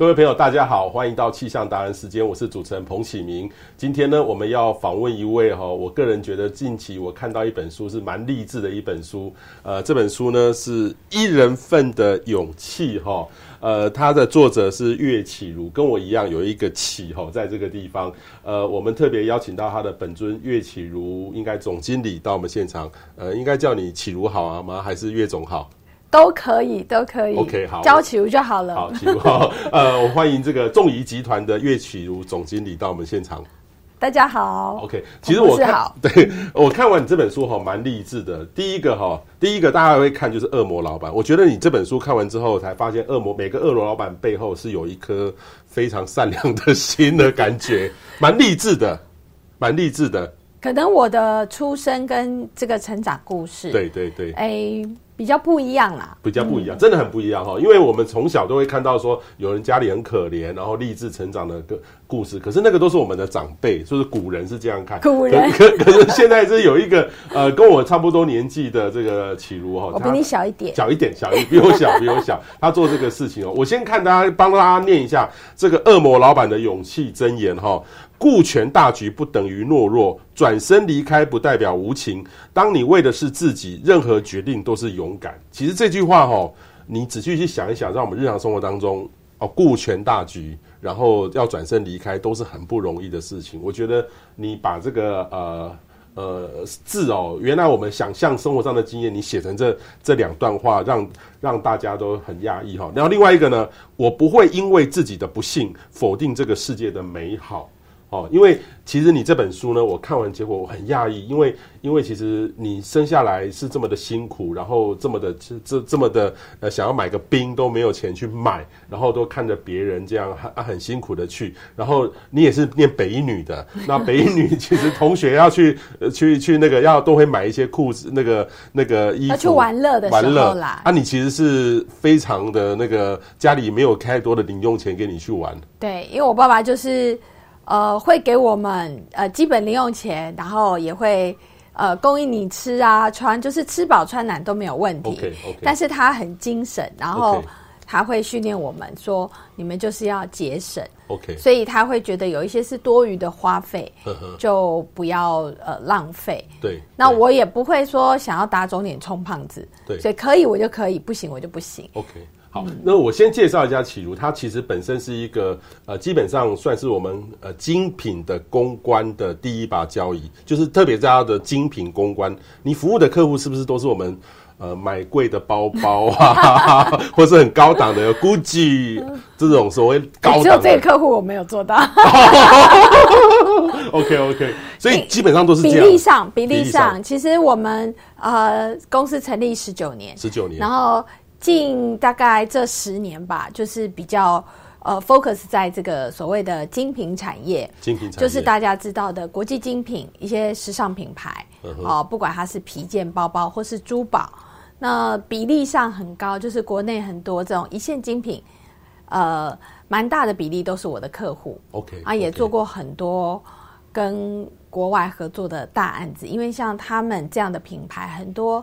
各位朋友，大家好，欢迎到气象达人时间，我是主持人彭启明。今天呢，我们要访问一位哈，我个人觉得近期我看到一本书是蛮励志的一本书。呃，这本书呢是一人份的勇气哈。呃，它的作者是岳启如，跟我一样有一个启哈，在这个地方。呃，我们特别邀请到他的本尊岳启如，应该总经理到我们现场。呃，应该叫你启如好啊吗？还是岳总好？都可以，都可以。OK，好，叫启儒就好了。好，启儒好。呃，我欢迎这个众仪集团的岳启如总经理到我们现场。大家好。OK，其实我看，对，我看完你这本书哈，蛮励志的。第一个哈，第一个大家会看就是恶魔老板。我觉得你这本书看完之后，才发现恶魔每个恶魔老板背后是有一颗非常善良的心的感觉，蛮励志的，蛮励志的。可能我的出生跟这个成长故事，对对对，哎、欸。比较不一样啦，比较不一样，真的很不一样哈。因为我们从小都会看到说有人家里很可怜，然后励志成长的个故事。可是那个都是我们的长辈，就是古人是这样看。古人可可是现在是有一个呃跟我差不多年纪的这个启如哈，我比你小一点，小一点，小一点，比我小，比我小。他做这个事情哦，我先看大家帮大家念一下这个恶魔老板的勇气箴言哈。顾全大局不等于懦弱，转身离开不代表无情。当你为的是自己，任何决定都是勇敢。其实这句话哈，你仔细去想一想，在我们日常生活当中哦，顾全大局，然后要转身离开，都是很不容易的事情。我觉得你把这个呃呃字哦，原来我们想象生活上的经验，你写成这这两段话，让让大家都很讶异哈。然后另外一个呢，我不会因为自己的不幸否定这个世界的美好。哦，因为其实你这本书呢，我看完结果我很讶异，因为因为其实你生下来是这么的辛苦，然后这么的这这这么的呃想要买个冰都没有钱去买，然后都看着别人这样很很辛苦的去，然后你也是 念北一女的，那北一女其实同学要去呃去去那个要都会买一些裤子那个那个衣服，要去玩乐的时候啦。啊，你其实是非常的那个家里没有太多的零用钱给你去玩。对，因为我爸爸就是。呃，会给我们呃基本零用钱，然后也会呃供应你吃啊穿，就是吃饱穿暖都没有问题。Okay, okay. 但是他很精神，然后他会训练我们说，你们就是要节省。OK，所以他会觉得有一些是多余的花费，就不要呃浪费。对，那我也不会说想要打肿脸充胖子。对，所以可以我就可以，不行我就不行。OK。好，那我先介绍一下启如，它其实本身是一个呃，基本上算是我们呃精品的公关的第一把交椅，就是特别在它的精品公关，你服务的客户是不是都是我们呃买贵的包包啊，或是很高档的 Gucci 这种所谓高档？只有这个客户我没有做到。OK OK，所以基本上都是。比例上，比例上，其实我们呃公司成立十九年，十九年，然后。近大概这十年吧，就是比较呃 focus 在这个所谓的精品产业，精品产业就是大家知道的国际精品一些时尚品牌哦、嗯呃，不管它是皮件、包包或是珠宝，那比例上很高，就是国内很多这种一线精品，呃，蛮大的比例都是我的客户。OK 啊，也做过很多跟国外合作的大案子，因为像他们这样的品牌很多。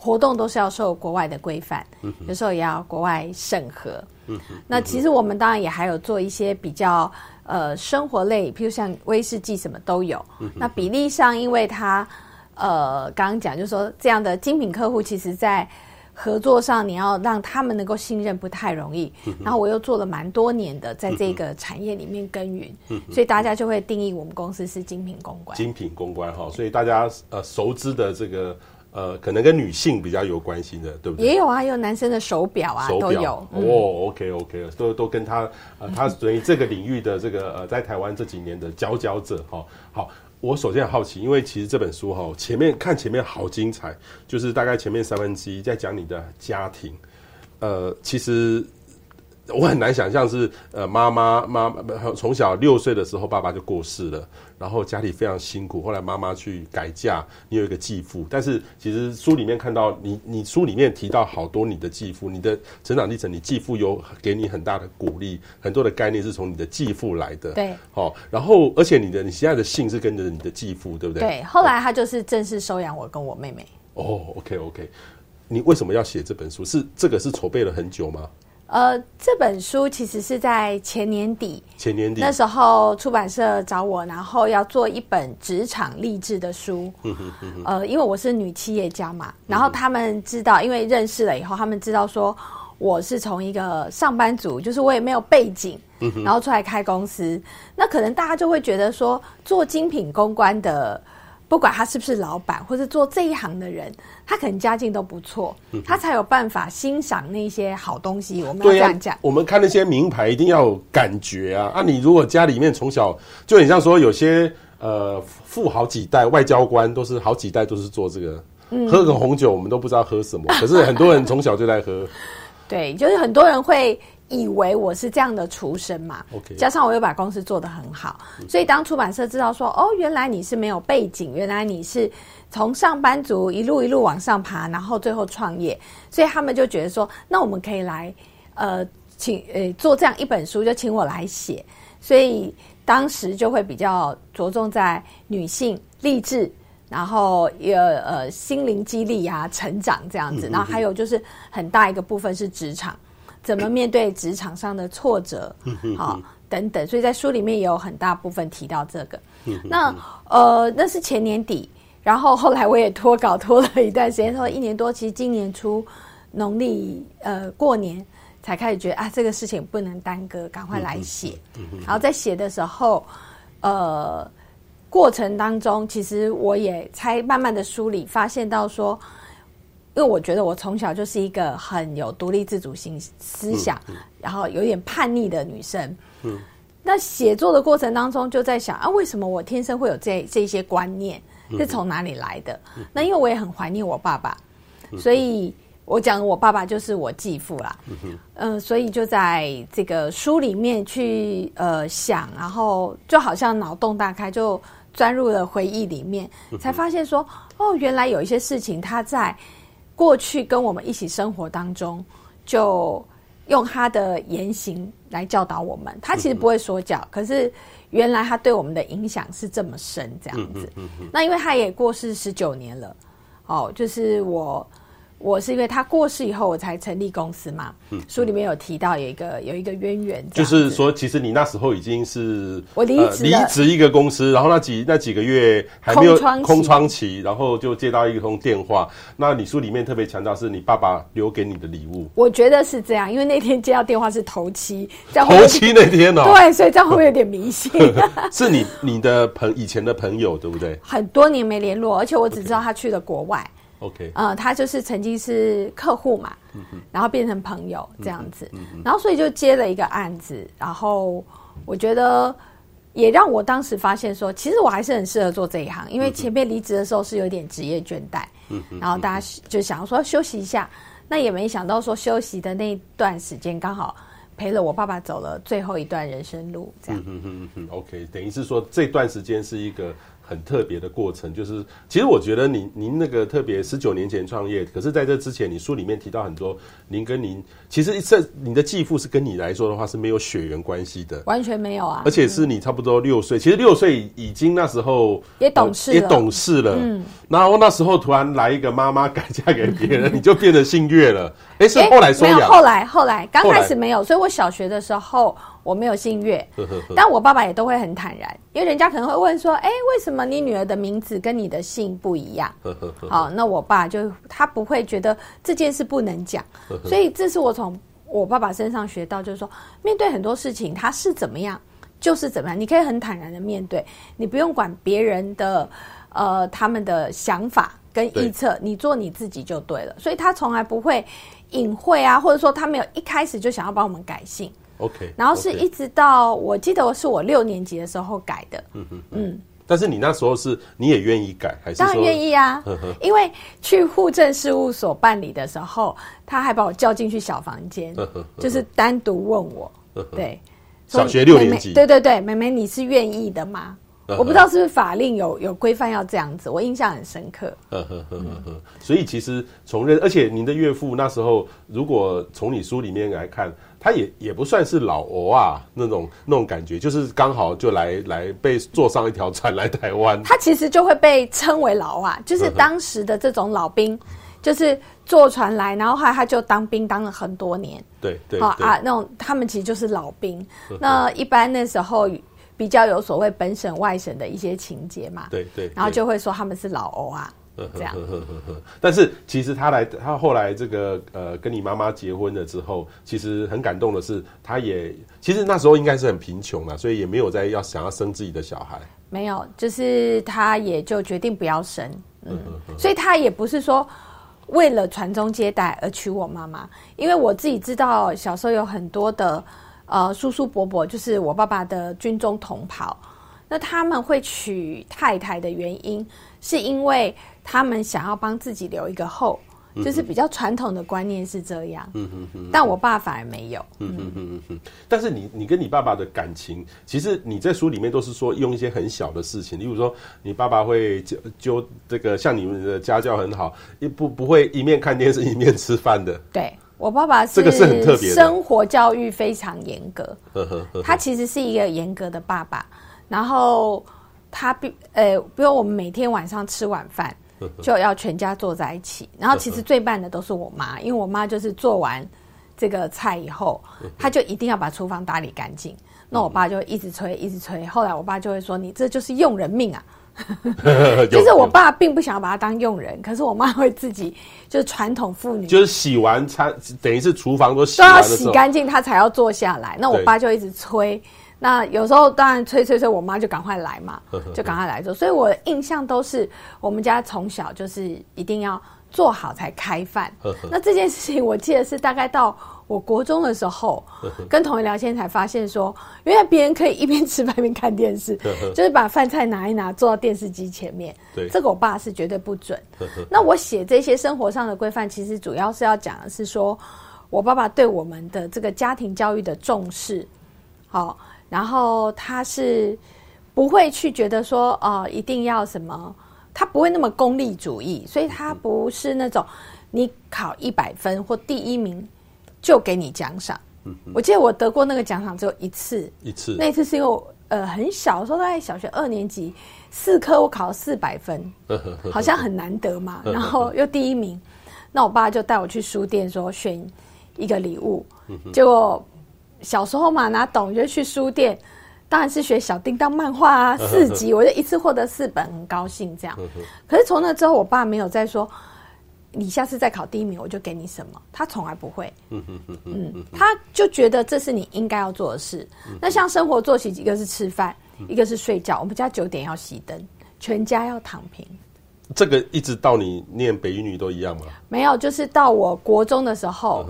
活动都是要受国外的规范，有时候也要国外审核。嗯那其实我们当然也还有做一些比较呃生活类，譬如像威士忌什么都有。那比例上，因为它呃刚刚讲，就是说这样的精品客户，其实在合作上你要让他们能够信任不太容易。然后我又做了蛮多年的，在这个产业里面耕耘，所以大家就会定义我们公司是精品公关。精品公关哈，所以大家呃熟知的这个。呃，可能跟女性比较有关系的，对不对？也有啊，有男生的手表啊，手表都有。嗯、哦，OK OK，都都跟他呃，他属于这个领域的这个呃，在台湾这几年的佼佼者哈、哦。好，我首先很好奇，因为其实这本书哈、哦，前面看前面好精彩，就是大概前面三分之一在讲你的家庭。呃，其实。我很难想象是呃妈妈妈妈从小六岁的时候爸爸就过世了，然后家里非常辛苦。后来妈妈去改嫁，你有一个继父。但是其实书里面看到你，你书里面提到好多你的继父，你的成长历程，你继父有给你很大的鼓励，很多的概念是从你的继父来的。对，好，然后而且你的你现在的姓是跟着你的继父，对不对？对，后来他就是正式收养我跟我妹妹。哦，OK OK，你为什么要写这本书？是这个是筹备了很久吗？呃，这本书其实是在前年底，前年底那时候出版社找我，然后要做一本职场励志的书。嗯哼嗯哼呃，因为我是女企业家嘛，然后他们知道，因为认识了以后，他们知道说我是从一个上班族，就是我也没有背景，嗯、然后出来开公司，那可能大家就会觉得说，做精品公关的。不管他是不是老板，或者做这一行的人，他可能家境都不错，他才有办法欣赏那些好东西。我们要这样讲，我们看那些名牌一定要有感觉啊！啊，你如果家里面从小就很像说，有些呃富好几代外交官都是好几代都是做这个，喝个红酒我们都不知道喝什么，可是很多人从小就在喝。对，就是很多人会。以为我是这样的出身嘛，Okay. 加上我又把公司做得很好，所以当出版社知道说，哦，原来你是没有背景，原来你是从上班族一路一路往上爬，然后最后创业，所以他们就觉得说，那我们可以来，呃，请呃做这样一本书，就请我来写，所以当时就会比较着重在女性励志，然后也呃心灵激励啊，成长这样子，然后还有就是很大一个部分是职场。怎么面对职场上的挫折，好、哦、等等，所以在书里面也有很大部分提到这个。那呃，那是前年底，然后后来我也拖稿拖了一段时间，拖了一年多。其实今年初农历呃过年才开始觉得啊，这个事情不能耽搁，赶快来写。然后在写的时候，呃，过程当中其实我也才慢慢的梳理，发现到说。因为我觉得我从小就是一个很有独立自主性思想，嗯嗯、然后有点叛逆的女生。嗯，那写作的过程当中就在想啊，为什么我天生会有这这些观念，是从哪里来的？嗯、那因为我也很怀念我爸爸，嗯、所以我讲我爸爸就是我继父啦。嗯所以就在这个书里面去呃想，然后就好像脑洞大开，就钻入了回忆里面，才发现说哦，原来有一些事情他在。过去跟我们一起生活当中，就用他的言行来教导我们。他其实不会说教，可是原来他对我们的影响是这么深，这样子。那因为他也过世十九年了，哦，就是我。我是因为他过世以后，我才成立公司嘛。嗯，书里面有提到有一个有一个渊源，就是说，其实你那时候已经是我离职离职一个公司，然后那几那几个月还没有空窗期，然后就接到一通电话。那你书里面特别强调是你爸爸留给你的礼物。我觉得是这样，因为那天接到电话是头七，在头七那天哦，对，所以这样会不会有点迷信？是你你的朋以前的朋友对不对？很多年没联络，而且我只知道他去了国外。OK，呃，他就是曾经是客户嘛，嗯、然后变成朋友这样子，嗯嗯、然后所以就接了一个案子，然后我觉得也让我当时发现说，其实我还是很适合做这一行，因为前面离职的时候是有点职业倦怠，嗯、然后大家就想要说休息一下，那也没想到说休息的那段时间刚好陪了我爸爸走了最后一段人生路，这样，嗯嗯嗯，OK，等于是说这段时间是一个。很特别的过程，就是其实我觉得您您那个特别十九年前创业，可是在这之前，你书里面提到很多，您跟您其实这你的继父是跟你来说的话是没有血缘关系的，完全没有啊，而且是你差不多六岁，嗯、其实六岁已经那时候也懂事、呃、也懂事了，嗯，然后那时候突然来一个妈妈改嫁给别人，你就变得姓岳了，哎，是后来说没有，后来后来刚开始没有，所以我小学的时候。我没有姓岳，但我爸爸也都会很坦然，因为人家可能会问说：“哎，为什么你女儿的名字跟你的姓不一样？”好，那我爸就他不会觉得这件事不能讲，所以这是我从我爸爸身上学到，就是说面对很多事情他是怎么样就是怎么样，你可以很坦然的面对，你不用管别人的呃他们的想法跟预测，你做你自己就对了。所以他从来不会隐晦啊，或者说他没有一开始就想要帮我们改姓。OK，然后是一直到我记得是我六年级的时候改的，嗯嗯嗯。但是你那时候是你也愿意改还是？当然愿意啊，因为去户政事务所办理的时候，他还把我叫进去小房间，就是单独问我，对，小学六年级，对对对，妹妹你是愿意的吗？我不知道是不是法令有有规范要这样子，我印象很深刻。呵呵呵呵，所以其实从认，而且您的岳父那时候，如果从你书里面来看。他也也不算是老欧啊，那种那种感觉，就是刚好就来来被坐上一条船来台湾。他其实就会被称为老啊，就是当时的这种老兵，就是坐船来，然后后来他就当兵当了很多年。对对，好啊，那种他们其实就是老兵。那一般那时候比较有所谓本省外省的一些情节嘛。对对，然后就会说他们是老欧啊。这样，但是其实他来，他后来这个呃，跟你妈妈结婚了之后，其实很感动的是，他也其实那时候应该是很贫穷嘛，所以也没有在要想要生自己的小孩。没有，就是他也就决定不要生，嗯，所以他也不是说为了传宗接代而娶我妈妈，因为我自己知道小时候有很多的呃叔叔伯伯，就是我爸爸的军中同袍，那他们会娶太太的原因是因为。他们想要帮自己留一个后，就是比较传统的观念是这样。嗯嗯嗯。但我爸反而没有。嗯嗯嗯嗯。但是你你跟你爸爸的感情，其实你在书里面都是说用一些很小的事情，例如说你爸爸会就就这个像你们的家教很好，一不不会一面看电视一面吃饭的。对，我爸爸是这个是很特别，生活教育非常严格。他其实是一个严格的爸爸，然后他比呃，比如我们每天晚上吃晚饭。就要全家坐在一起，然后其实最慢的都是我妈，因为我妈就是做完这个菜以后，她就一定要把厨房打理干净。那我爸就一直催，一直催。后来我爸就会说：“你这就是用人命啊！”就是我爸并不想要把他当用人，可是我妈会自己就是传统妇女，就是洗完餐，等于是厨房都洗都要洗干净，她才要坐下来。那我爸就一直催。那有时候当然催催催，我妈就赶快来嘛，就赶快来做。所以我的印象都是我们家从小就是一定要做好才开饭。那这件事情我记得是大概到我国中的时候，跟同学聊天才发现说，原来别人可以一边吃饭一边看电视，就是把饭菜拿一拿坐到电视机前面。对，这个我爸是绝对不准。那我写这些生活上的规范，其实主要是要讲的是说我爸爸对我们的这个家庭教育的重视。好。然后他是不会去觉得说，呃，一定要什么，他不会那么功利主义，所以他不是那种你考一百分或第一名就给你奖赏。我记得我得过那个奖赏只有一次，一次，那一次是因为我呃很小的时候，在小学二年级，四科我考了四百分，好像很难得嘛，然后又第一名，那我爸就带我去书店说选一个礼物，结果。小时候嘛，哪懂？就去书店，当然是学小叮当漫画啊，四集，我就一次获得四本，很高兴这样。可是从那之后，我爸没有再说，你下次再考第一名，我就给你什么，他从来不会。嗯，他就觉得这是你应该要做的事。那像生活作息，一个是吃饭，一个是睡觉。我们家九点要熄灯，全家要躺平。这个一直到你念北一女都一样吗？没有，就是到我国中的时候，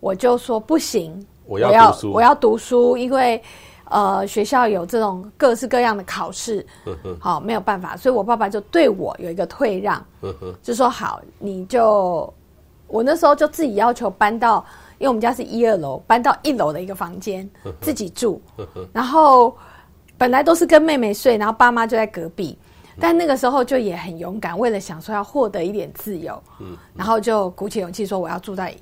我就说不行。我要读书，我要读书，因为呃学校有这种各式各样的考试，好没有办法，所以我爸爸就对我有一个退让，就说好，你就我那时候就自己要求搬到，因为我们家是一二楼，搬到一楼的一个房间自己住，然后本来都是跟妹妹睡，然后爸妈就在隔壁，但那个时候就也很勇敢，为了想说要获得一点自由，嗯。然后就鼓起勇气说我要住在。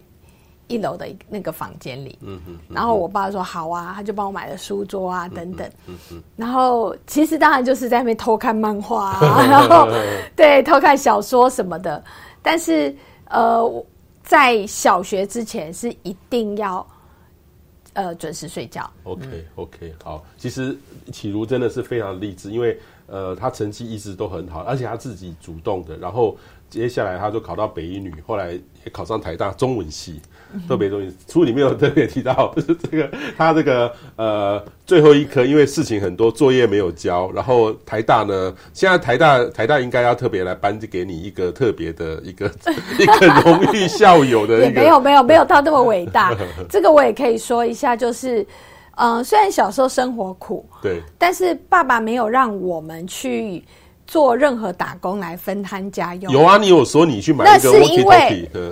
一楼的那个房间里，嗯嗯，然后我爸说好啊，他就帮我买了书桌啊等等，嗯嗯，然后其实当然就是在那边偷看漫画啊，然后对偷看小说什么的，但是呃，在小学之前是一定要呃准时睡觉。OK OK，好，其实启如真的是非常励志，因为呃他成绩一直都很好，而且他自己主动的，然后接下来他就考到北一女，后来也考上台大中文系。特别东西，书里面有特别提到，就是这个他这个呃最后一科，因为事情很多，作业没有交，然后台大呢，现在台大台大应该要特别来颁给你一个特别的一个 一个荣誉校友的一没有没有没有到那么伟大，这个我也可以说一下，就是嗯、呃，虽然小时候生活苦，对，但是爸爸没有让我们去。做任何打工来分摊家用。有啊，你有说你去买那个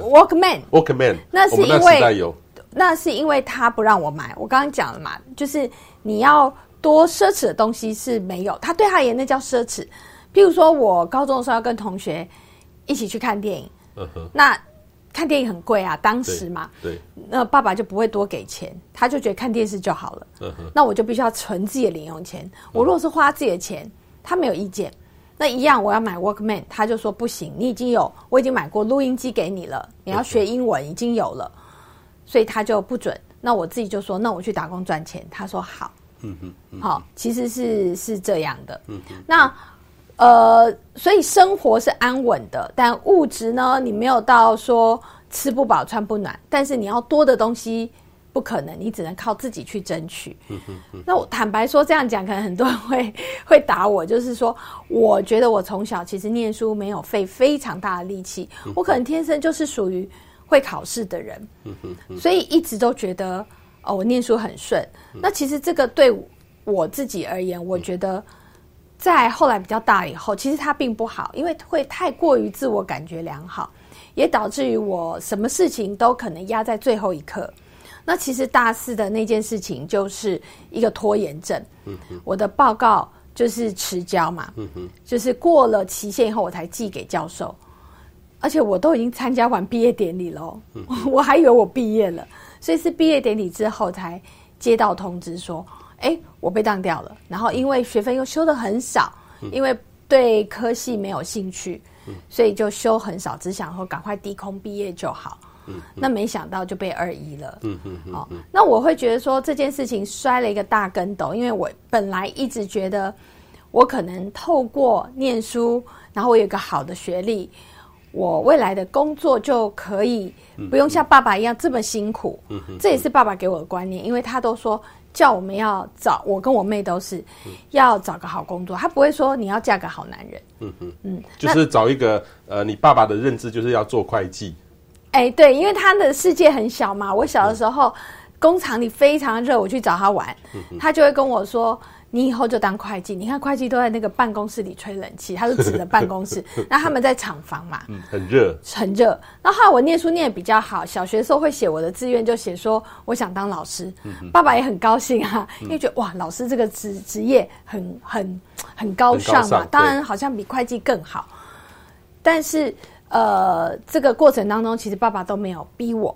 Walkman，Walkman，那是因为，那是因为那是因为他不让我买。我刚刚讲了嘛，就是你要多奢侈的东西是没有，他对他而言那叫奢侈。譬如说我高中的时候要跟同学一起去看电影，嗯、那看电影很贵啊，当时嘛，对，对，那爸爸就不会多给钱，他就觉得看电视就好了。嗯、那我就必须要存自己的零用钱。我如果是花自己的钱，他没有意见。那一样我要买 Workman，他就说不行，你已经有，我已经买过录音机给你了，你要学英文已经有了，所以他就不准。那我自己就说，那我去打工赚钱。他说好，嗯嗯，好，其实是是这样的，嗯嗯，那呃，所以生活是安稳的，但物质呢，你没有到说吃不饱穿不暖，但是你要多的东西。不可能，你只能靠自己去争取。那我坦白说，这样讲可能很多人会 会打我。就是说，我觉得我从小其实念书没有费非常大的力气，我可能天生就是属于会考试的人，所以一直都觉得哦，我念书很顺。那其实这个对我自己而言，我觉得在后来比较大以后，其实它并不好，因为会太过于自我感觉良好，也导致于我什么事情都可能压在最后一刻。那其实大四的那件事情就是一个拖延症，嗯、我的报告就是迟交嘛，嗯、就是过了期限以后我才寄给教授，而且我都已经参加完毕业典礼了，嗯、我还以为我毕业了，所以是毕业典礼之后才接到通知说，哎，我被当掉了，然后因为学分又修的很少，嗯、因为对科系没有兴趣，嗯、所以就修很少，只想说赶快低空毕业就好。嗯，那没想到就被二一了。嗯嗯嗯。哦，那我会觉得说这件事情摔了一个大跟斗，因为我本来一直觉得我可能透过念书，然后我有一个好的学历，我未来的工作就可以不用像爸爸一样这么辛苦。嗯嗯。这也是爸爸给我的观念，因为他都说叫我们要找，我跟我妹都是要找个好工作，他不会说你要嫁个好男人。嗯嗯嗯，就是找一个呃，你爸爸的认知就是要做会计。哎、欸，对，因为他的世界很小嘛。我小的时候，嗯、工厂里非常热，我去找他玩，嗯、他就会跟我说：“你以后就当会计。”你看会计都在那个办公室里吹冷气，他是指的办公室。那他们在厂房嘛，嗯，很热，很热。那后来我念书念的比较好，小学的时候会写我的志愿，就写说我想当老师。嗯、爸爸也很高兴啊，因为觉得哇，老师这个职职业很很很高尚嘛，当然好像比会计更好，但是。呃，这个过程当中，其实爸爸都没有逼我。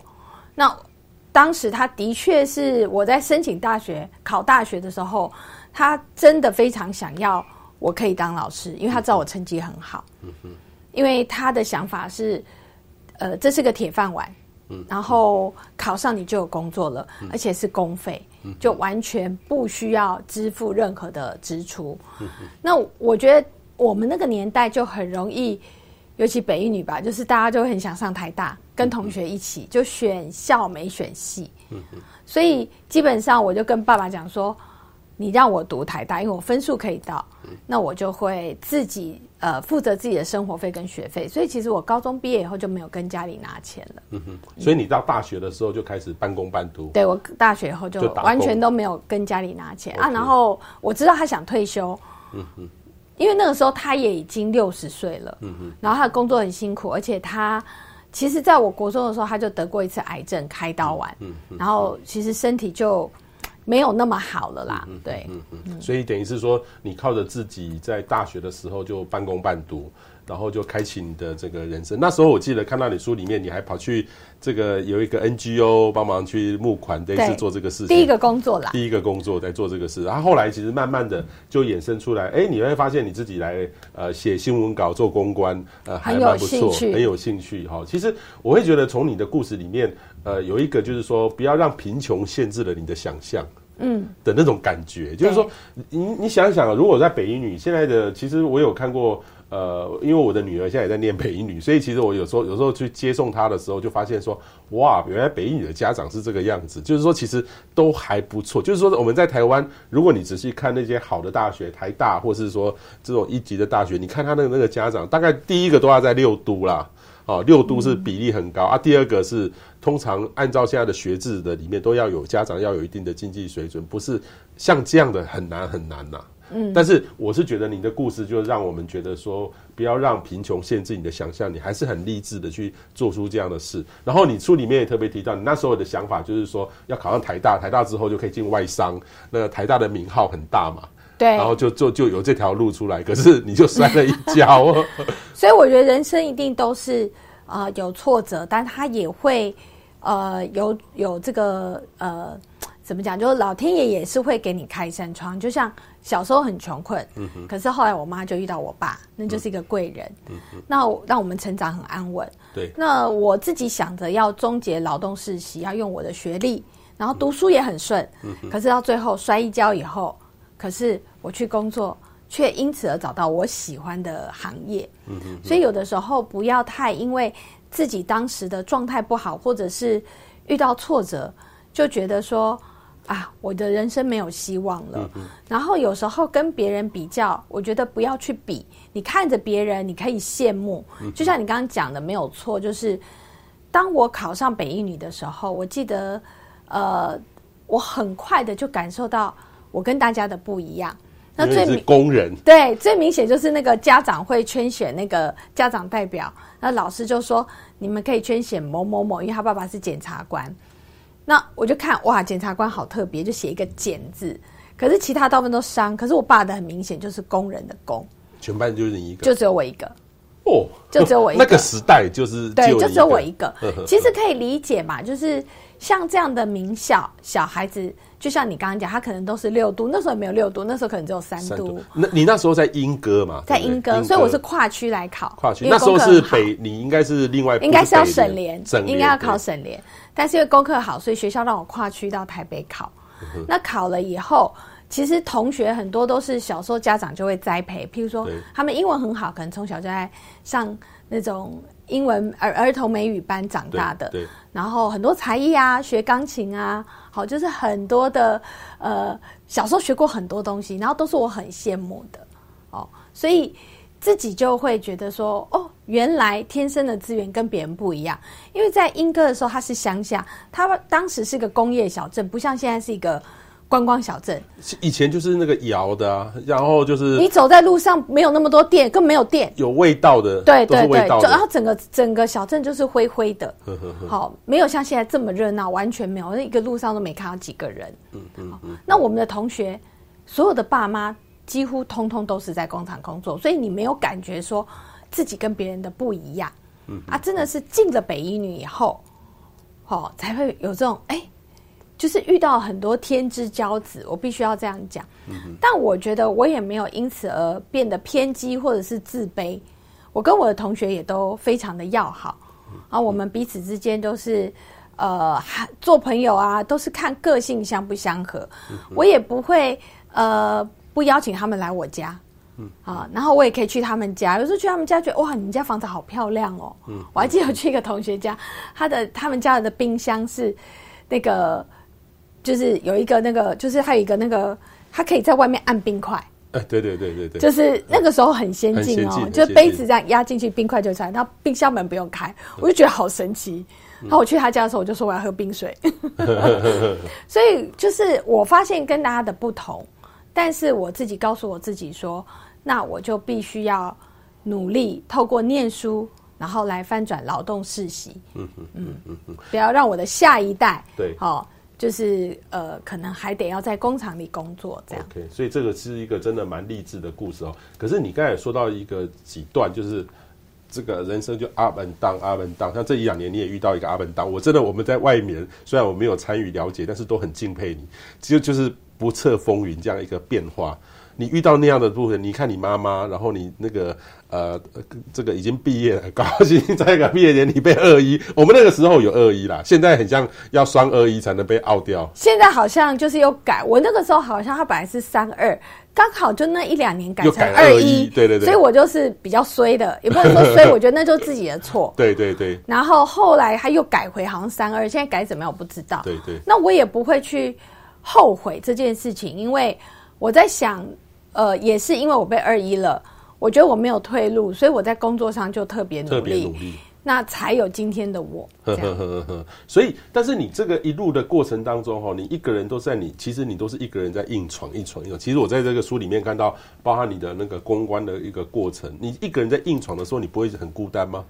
那当时他的确是我在申请大学、考大学的时候，他真的非常想要我可以当老师，因为他知道我成绩很好。嗯哼。因为他的想法是，呃，这是个铁饭碗。嗯。然后考上你就有工作了，而且是公费，就完全不需要支付任何的支出。嗯哼。那我觉得我们那个年代就很容易。尤其北一女吧，就是大家就很想上台大，跟同学一起就选校没选系，所以基本上我就跟爸爸讲说，你让我读台大，因为我分数可以到，那我就会自己呃负责自己的生活费跟学费。所以其实我高中毕业以后就没有跟家里拿钱了。嗯哼，所以你到大学的时候就开始半工半读。对，我大学以后就完全都没有跟家里拿钱啊。然后我知道他想退休。嗯哼。因为那个时候他也已经六十岁了，嗯哼，然后他的工作很辛苦，而且他其实在我国中的时候他就得过一次癌症，开刀完，嗯哼，然后其实身体就没有那么好了啦，嗯、对，嗯嗯，所以等于是说你靠着自己在大学的时候就半工半读。然后就开启你的这个人生。那时候我记得看到你书里面，你还跑去这个有一个 NGO 帮忙去募款，类似做这个事情。第一个工作啦，第一个工作在做这个事。然后后来其实慢慢的就衍生出来，哎，你会发现你自己来呃写新闻稿做公关，呃还蛮不错，很有兴趣哈。其实我会觉得从你的故事里面，呃有一个就是说不要让贫穷限制了你的想象，嗯的那种感觉，嗯、就是说你你想想，如果在北一女现在的，其实我有看过。呃，因为我的女儿现在也在念北一女，所以其实我有时候有时候去接送她的时候，就发现说，哇，原来北一女的家长是这个样子，就是说其实都还不错。就是说我们在台湾，如果你仔细看那些好的大学，台大或是说这种一级的大学，你看他的那个家长，大概第一个都要在六都啦，哦，六都是比例很高啊。第二个是通常按照现在的学制的里面，都要有家长要有一定的经济水准，不是像这样的很难很难呐、嗯，但是我是觉得你的故事就让我们觉得说，不要让贫穷限制你的想象，你还是很励志的去做出这样的事。然后你书里面也特别提到，你那时候的想法就是说要考上台大，台大之后就可以进外商，那个台大的名号很大嘛，对，然后就就就有这条路出来。可是你就摔了一跤哦。所以我觉得人生一定都是啊、呃、有挫折，但他也会呃有有这个呃。怎么讲？就是老天爷也是会给你开一扇窗，就像小时候很穷困，嗯，可是后来我妈就遇到我爸，那就是一个贵人，嗯，那让我们成长很安稳。对，那我自己想着要终结劳动世袭，要用我的学历，然后读书也很顺，嗯，可是到最后摔一跤以后，可是我去工作，却因此而找到我喜欢的行业，所以有的时候不要太因为自己当时的状态不好，或者是遇到挫折，就觉得说啊，我的人生没有希望了。嗯、然后有时候跟别人比较，我觉得不要去比。你看着别人，你可以羡慕。嗯、就像你刚刚讲的，没有错。就是当我考上北一女的时候，我记得，呃，我很快的就感受到我跟大家的不一样。那最明工人对最明显就是那个家长会圈选那个家长代表，那老师就说，你们可以圈选某某某，因为他爸爸是检察官。那我就看哇，检察官好特别，就写一个检字。可是其他大部分都商，可是我爸的很明显就是工人的工。全班就是你一个，就只有我一个。哦，就只有我一个。那个时代就是对，就只有我一个。其实可以理解嘛，就是像这样的名校，小孩子。就像你刚刚讲，他可能都是六度，那时候也没有六度，那时候可能只有三度。那你那时候在英歌嘛？在英歌，所以我是跨区来考。跨区那时候是北，你应该是另外是，应该是要省联，省联应该要考省联。但是因为功课好，所以学校让我跨区到台北考。嗯、那考了以后，其实同学很多都是小时候家长就会栽培，譬如说他们英文很好，可能从小就在上那种。英文儿儿童美语班长大的，然后很多才艺啊，学钢琴啊，好，就是很多的呃，小时候学过很多东西，然后都是我很羡慕的哦，所以自己就会觉得说，哦，原来天生的资源跟别人不一样，因为在英歌的时候，它是乡下，它当时是个工业小镇，不像现在是一个。观光小镇，以前就是那个窑的啊，然后就是你走在路上没有那么多店，更没有店，有味道的，对对对，然后整个整个小镇就是灰灰的，呵呵呵好，没有像现在这么热闹，完全没有，那一个路上都没看到几个人。嗯嗯嗯。那我们的同学，所有的爸妈几乎通通都是在工厂工作，所以你没有感觉说自己跟别人的不一样。嗯啊，真的是进了北一女以后，哦才会有这种哎。就是遇到很多天之骄子，我必须要这样讲。嗯、但我觉得我也没有因此而变得偏激或者是自卑。我跟我的同学也都非常的要好，啊，我们彼此之间都是呃做朋友啊，都是看个性相不相合。嗯、我也不会呃不邀请他们来我家，嗯、啊，然后我也可以去他们家。有时候去他们家，觉得哇，你们家房子好漂亮哦。嗯、我还记得我去一个同学家，他的他们家的冰箱是那个。就是有一个那个，就是还有一个那个，他可以在外面按冰块。哎，对对对对对，就是那个时候很先进哦，就是杯子这样压进去，冰块就出来，然后冰箱门不用开，我就觉得好神奇。然后我去他家的时候，我就说我要喝冰水。所以就是我发现跟大家的不同，但是我自己告诉我自己说，那我就必须要努力透过念书，然后来翻转劳动世袭。嗯嗯嗯嗯嗯，不要让我的下一代对好。就是呃，可能还得要在工厂里工作这样。OK，所以这个是一个真的蛮励志的故事哦。可是你刚才也说到一个几段，就是这个人生就 up and down，up and down。像这一两年你也遇到一个 up and down，我真的我们在外面虽然我没有参与了解，但是都很敬佩你，就就是不测风云这样一个变化。你遇到那样的部分，你看你妈妈，然后你那个呃，这个已经毕业了，高兴在一个毕业典礼被二一。我们那个时候有二一啦，现在很像要双二一才能被拗掉。现在好像就是有改，我那个时候好像他本来是三二，刚好就那一两年改成二一，对对对。所以我就是比较衰的，也不能说衰，我觉得那就是自己的错。对对对。然后后来他又改回好像三二，现在改怎么样我不知道。对对。那我也不会去后悔这件事情，因为我在想。呃，也是因为我被二一了，我觉得我没有退路，所以我在工作上就特别努力，特别努力，那才有今天的我。呵呵呵呵。所以，但是你这个一路的过程当中，哈，你一个人都在你，其实你都是一个人在硬闯一闯一闯。其实我在这个书里面看到，包含你的那个公关的一个过程，你一个人在硬闯的时候，你不会很孤单吗？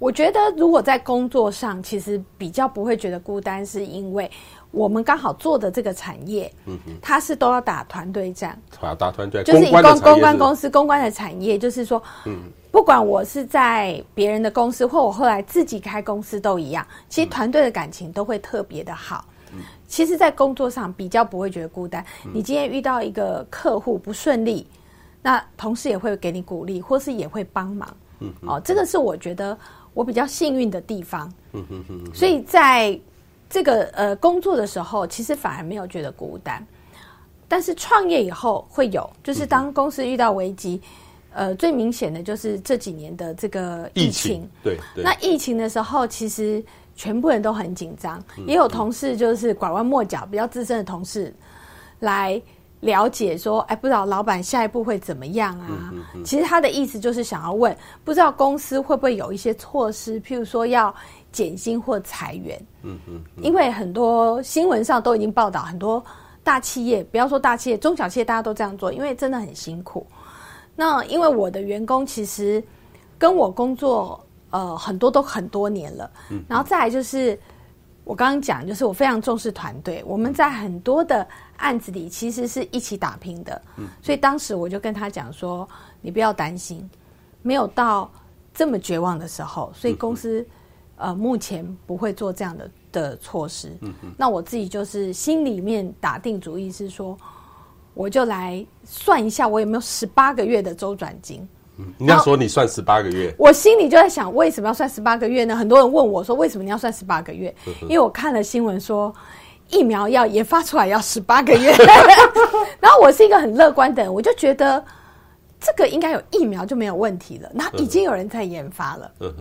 我觉得，如果在工作上，其实比较不会觉得孤单，是因为我们刚好做的这个产业，嗯哼，它是都要打团队战，打打团队，就是以公公关公司公关的产业，就是说，嗯，不管我是在别人的公司，或我后来自己开公司都一样，其实团队的感情都会特别的好。嗯其实，在工作上比较不会觉得孤单。你今天遇到一个客户不顺利，那同事也会给你鼓励，或是也会帮忙。嗯哦，这个是我觉得我比较幸运的地方嗯哼。所以在这个呃工作的时候，其实反而没有觉得孤单。但是创业以后会有，就是当公司遇到危机，呃，最明显的就是这几年的这个疫情。对，对，那疫情的时候，其实全部人都很紧张，也有同事就是拐弯抹角，比较资深的同事来了解说，哎，不知道老板下一步会怎么样啊？其实他的意思就是想要问，不知道公司会不会有一些措施，譬如说要减薪或裁员。嗯嗯，因为很多新闻上都已经报道很多。大企业，不要说大企业，中小企业大家都这样做，因为真的很辛苦。那因为我的员工其实跟我工作，呃，很多都很多年了。嗯。然后再来就是我刚刚讲，就是我非常重视团队，我们在很多的案子里其实是一起打拼的。嗯。所以当时我就跟他讲说：“你不要担心，没有到这么绝望的时候。”所以公司呃目前不会做这样的。的措施，嗯嗯，那我自己就是心里面打定主意是说，我就来算一下我有没有十八个月的周转金。嗯，你要说你算十八个月，我心里就在想，为什么要算十八个月呢？很多人问我说，为什么你要算十八个月？因为我看了新闻说，疫苗要研发出来要十八个月，然后我是一个很乐观的人，我就觉得。这个应该有疫苗就没有问题了，那已经有人在研发了。嗯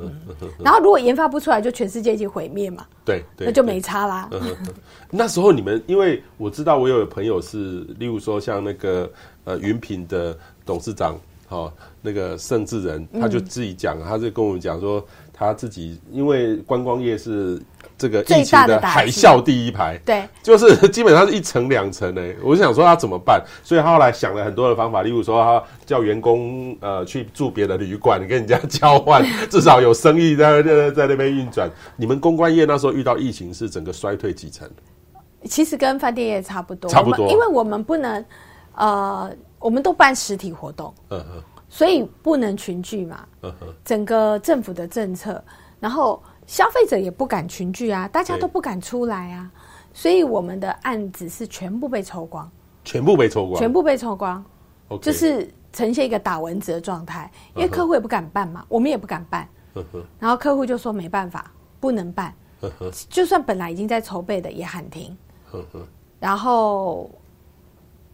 然后如果研发不出来，就全世界一起毁灭嘛。对，对那就没差啦。那时候你们，因为我知道我有朋友是，例如说像那个呃云品的董事长，哦，那个盛智仁，他就自己讲，他就跟我们讲说，他自己因为观光业是。这个疫情的海啸第一排，对，就是 基本上是一层两层诶。我就想说他怎么办，所以他后来想了很多的方法，例如说他叫员工呃去住别的旅馆，跟人家 交换，至少有生意在在在那边运转。你们公关业那时候遇到疫情是整个衰退几成？其实跟饭店业差不多，差不多，因为我们不能呃，我们都办实体活动，所以不能群聚嘛，整个政府的政策，然后。消费者也不敢群聚啊，大家都不敢出来啊，所以我们的案子是全部被抽光，全部被抽光，全部被抽光.就是呈现一个打蚊子的状态，因为客户也不敢办嘛，uh. 我们也不敢办，uh. 然后客户就说没办法，不能办，uh. 就算本来已经在筹备的也喊停，uh. 然后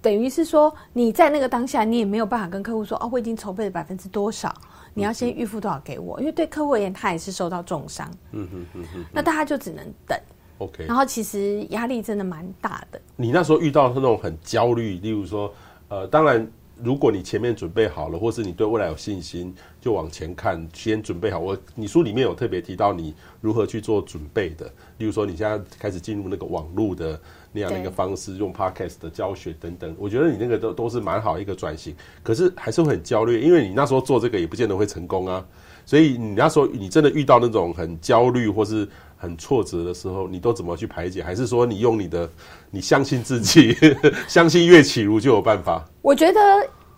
等于是说你在那个当下，你也没有办法跟客户说哦，我已经筹备了百分之多少。你要先预付多少给我？因为对客户而言，他也是受到重伤。嗯嗯嗯嗯。那大家就只能等。OK。然后其实压力真的蛮大的。你那时候遇到那种很焦虑，例如说，呃，当然，如果你前面准备好了，或是你对未来有信心，就往前看，先准备好。我你书里面有特别提到你如何去做准备的，例如说，你现在开始进入那个网络的。那样的一个方式，用 podcast 的教学等等，我觉得你那个都都是蛮好一个转型，可是还是会很焦虑，因为你那时候做这个也不见得会成功啊。所以你那时候你真的遇到那种很焦虑或是很挫折的时候，你都怎么去排解？还是说你用你的，你相信自己，相信岳启如就有办法？我觉得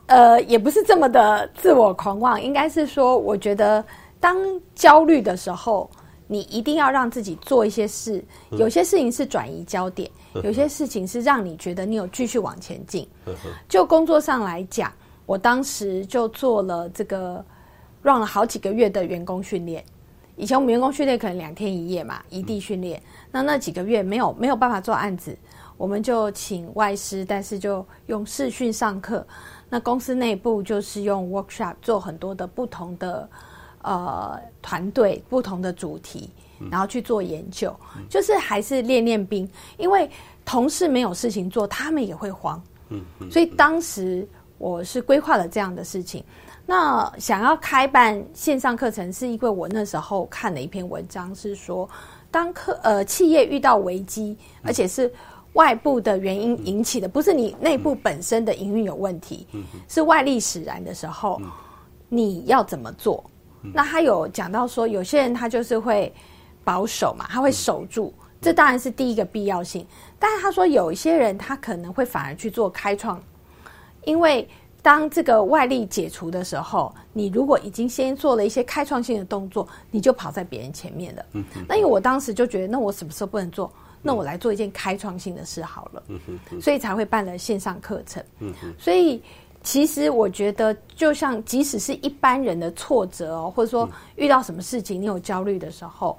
呃，也不是这么的自我狂妄，应该是说，我觉得当焦虑的时候。你一定要让自己做一些事，有些事情是转移焦点，有些事情是让你觉得你有继续往前进。就工作上来讲，我当时就做了这个，run 了好几个月的员工训练。以前我们员工训练可能两天一夜嘛，异地训练。那那几个月没有没有办法做案子，我们就请外师，但是就用视讯上课。那公司内部就是用 workshop 做很多的不同的。呃，团队不同的主题，然后去做研究，嗯、就是还是练练兵。因为同事没有事情做，他们也会慌。嗯，嗯，所以当时我是规划了这样的事情。那想要开办线上课程，是因为我那时候看了一篇文章，是说当客呃企业遇到危机，而且是外部的原因引起的，不是你内部本身的营运有问题，是外力使然的时候，你要怎么做？那他有讲到说，有些人他就是会保守嘛，他会守住，这当然是第一个必要性。但是他说，有一些人他可能会反而去做开创，因为当这个外力解除的时候，你如果已经先做了一些开创性的动作，你就跑在别人前面了。嗯那因为我当时就觉得，那我什么时候不能做？那我来做一件开创性的事好了。所以才会办了线上课程。所以其实我觉得，就像即使是一般人的挫折哦，或者说遇到什么事情你有焦虑的时候，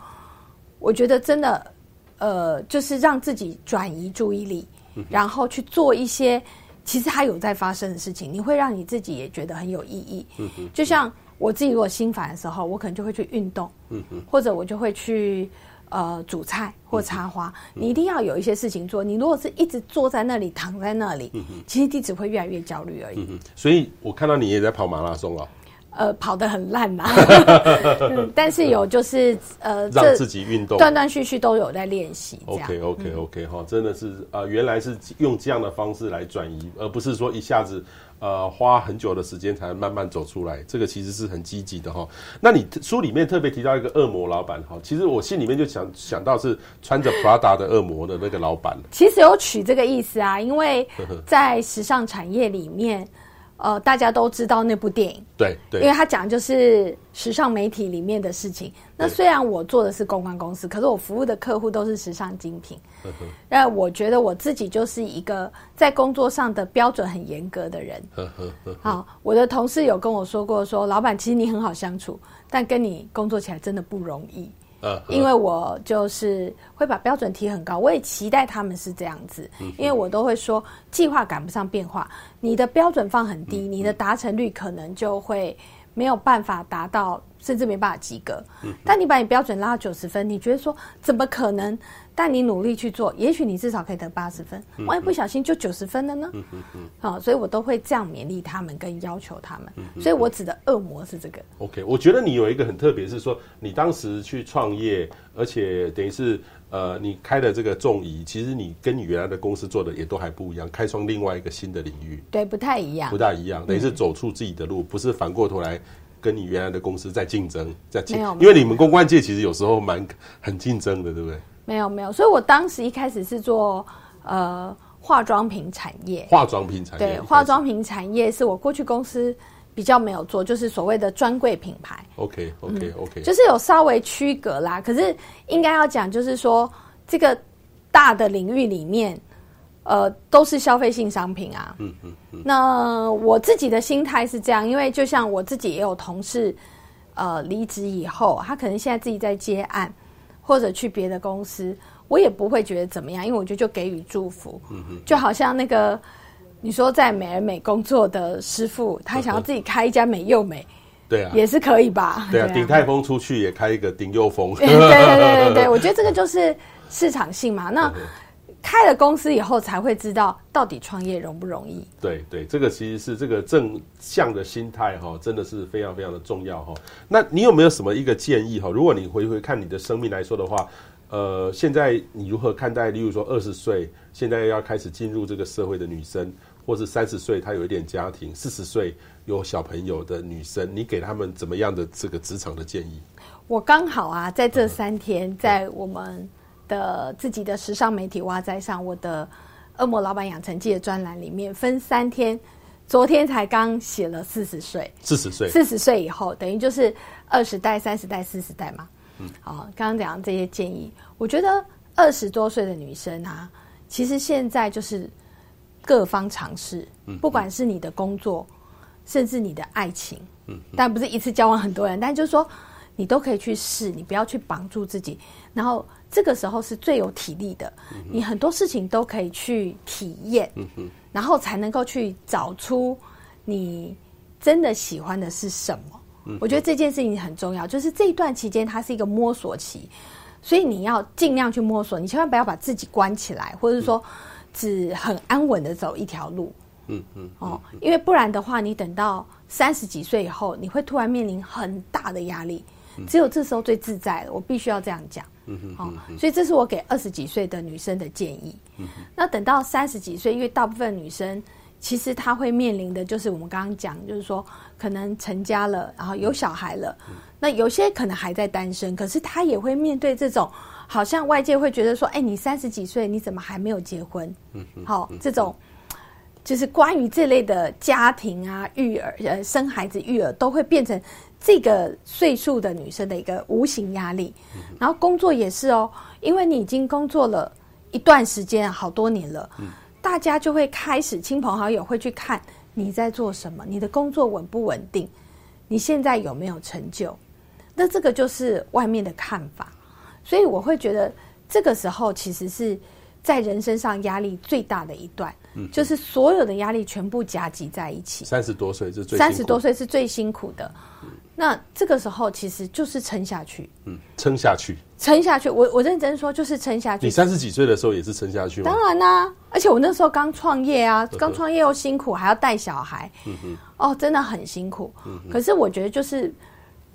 我觉得真的，呃，就是让自己转移注意力，然后去做一些其实还有在发生的事情，你会让你自己也觉得很有意义。嗯哼，就像我自己如果心烦的时候，我可能就会去运动。嗯哼，或者我就会去。呃，煮菜或插花，嗯、你一定要有一些事情做。你如果是一直坐在那里、躺在那里，嗯、其实你只会越来越焦虑而已、嗯。所以我看到你也在跑马拉松哦。呃，跑得很烂嘛、嗯，但是有就是呃，让自己运动，断断续续都有在练习。OK OK OK 哈、嗯，真的是呃，原来是用这样的方式来转移，而不是说一下子。呃，花很久的时间才慢慢走出来，这个其实是很积极的哈。那你书里面特别提到一个恶魔老板哈，其实我心里面就想想到是穿着 Prada 的恶魔的那个老板。其实有取这个意思啊，因为在时尚产业里面。呃，大家都知道那部电影，对对，因为他讲就是时尚媒体里面的事情。那虽然我做的是公关公司，可是我服务的客户都是时尚精品。那我觉得我自己就是一个在工作上的标准很严格的人。好，我的同事有跟我说过说，说老板其实你很好相处，但跟你工作起来真的不容易。因为我就是会把标准提很高，我也期待他们是这样子，因为我都会说计划赶不上变化，你的标准放很低，你的达成率可能就会没有办法达到，甚至没办法及格。但你把你标准拉到九十分，你觉得说怎么可能？但你努力去做，也许你至少可以得八十分。万一不小心就九十分了呢？嗯嗯嗯好，所以我都会这样勉励他们，跟要求他们。所以我指的恶魔是这个。OK，我觉得你有一个很特别，是说你当时去创业，而且等于是呃，你开的这个众仪，其实你跟你原来的公司做的也都还不一样，开创另外一个新的领域。对，不太一样，不大一样，等于是走出自己的路，不是反过头来跟你原来的公司在竞争，在竞争。因为你们公关界其实有时候蛮很竞争的，对不对？没有没有，所以我当时一开始是做呃化妆品产业，化妆品产业对，化妆品产业是我过去公司比较没有做，就是所谓的专柜品牌。OK OK OK，嗯，就是有稍微区隔啦。可是应该要讲，就是说这个大的领域里面，呃，都是消费性商品啊。嗯嗯嗯。那我自己的心态是这样，因为就像我自己也有同事，呃，离职以后，他可能现在自己在接案。或者去别的公司，我也不会觉得怎么样，因为我觉得就给予祝福。嗯哼，就好像那个你说在美而美工作的师傅，他想要自己开一家美又美，对啊，也是可以吧？对啊，鼎泰丰出去也开一个鼎又丰。对对对对 对，我觉得这个就是市场性嘛。那。开了公司以后才会知道到底创业容不容易。对对，这个其实是这个正向的心态哈，真的是非常非常的重要哈。那你有没有什么一个建议哈？如果你回回看你的生命来说的话，呃，现在你如何看待？例如说二十岁现在要开始进入这个社会的女生，或是三十岁她有一点家庭，四十岁有小朋友的女生，你给他们怎么样的这个职场的建议？我刚好啊，在这三天，在我们。的自己的时尚媒体挖哉上，我的恶魔老板养成记的专栏里面分三天，昨天才刚写了四十岁，四十岁，四十岁以后等于就是二十代、三十代、四十代嘛。嗯，好，刚刚讲的这些建议，我觉得二十多岁的女生啊，其实现在就是各方尝试，不管是你的工作，甚至你的爱情，嗯，但不是一次交往很多人，但就是说你都可以去试，你不要去绑住自己，然后。这个时候是最有体力的，你很多事情都可以去体验，然后才能够去找出你真的喜欢的是什么。我觉得这件事情很重要，就是这一段期间它是一个摸索期，所以你要尽量去摸索，你千万不要把自己关起来，或者说只很安稳的走一条路。嗯嗯哦，因为不然的话，你等到三十几岁以后，你会突然面临很大的压力。只有这时候最自在了，我必须要这样讲。嗯哼，好，所以这是我给二十几岁的女生的建议。嗯，那等到三十几岁，因为大部分女生其实她会面临的就是我们刚刚讲，就是说可能成家了，然后有小孩了。嗯、那有些可能还在单身，可是她也会面对这种，好像外界会觉得说，哎，你三十几岁，你怎么还没有结婚？好，这种就是关于这类的家庭啊、育儿、呃、生孩子、育儿，都会变成。这个岁数的女生的一个无形压力，然后工作也是哦，因为你已经工作了一段时间，好多年了，嗯，大家就会开始亲朋好友会去看你在做什么，你的工作稳不稳定，你现在有没有成就？那这个就是外面的看法，所以我会觉得这个时候其实是在人身上压力最大的一段，嗯，就是所有的压力全部夹击在一起。三十多岁是最三十多岁是最辛苦的。那这个时候其实就是撑下去，嗯，撑下去，撑下去。我我认真说，就是撑下去。你三十几岁的时候也是撑下去吗？当然啦、啊，而且我那时候刚创业啊，刚创业又辛苦，还要带小孩，嗯哼，哦，真的很辛苦。嗯，可是我觉得就是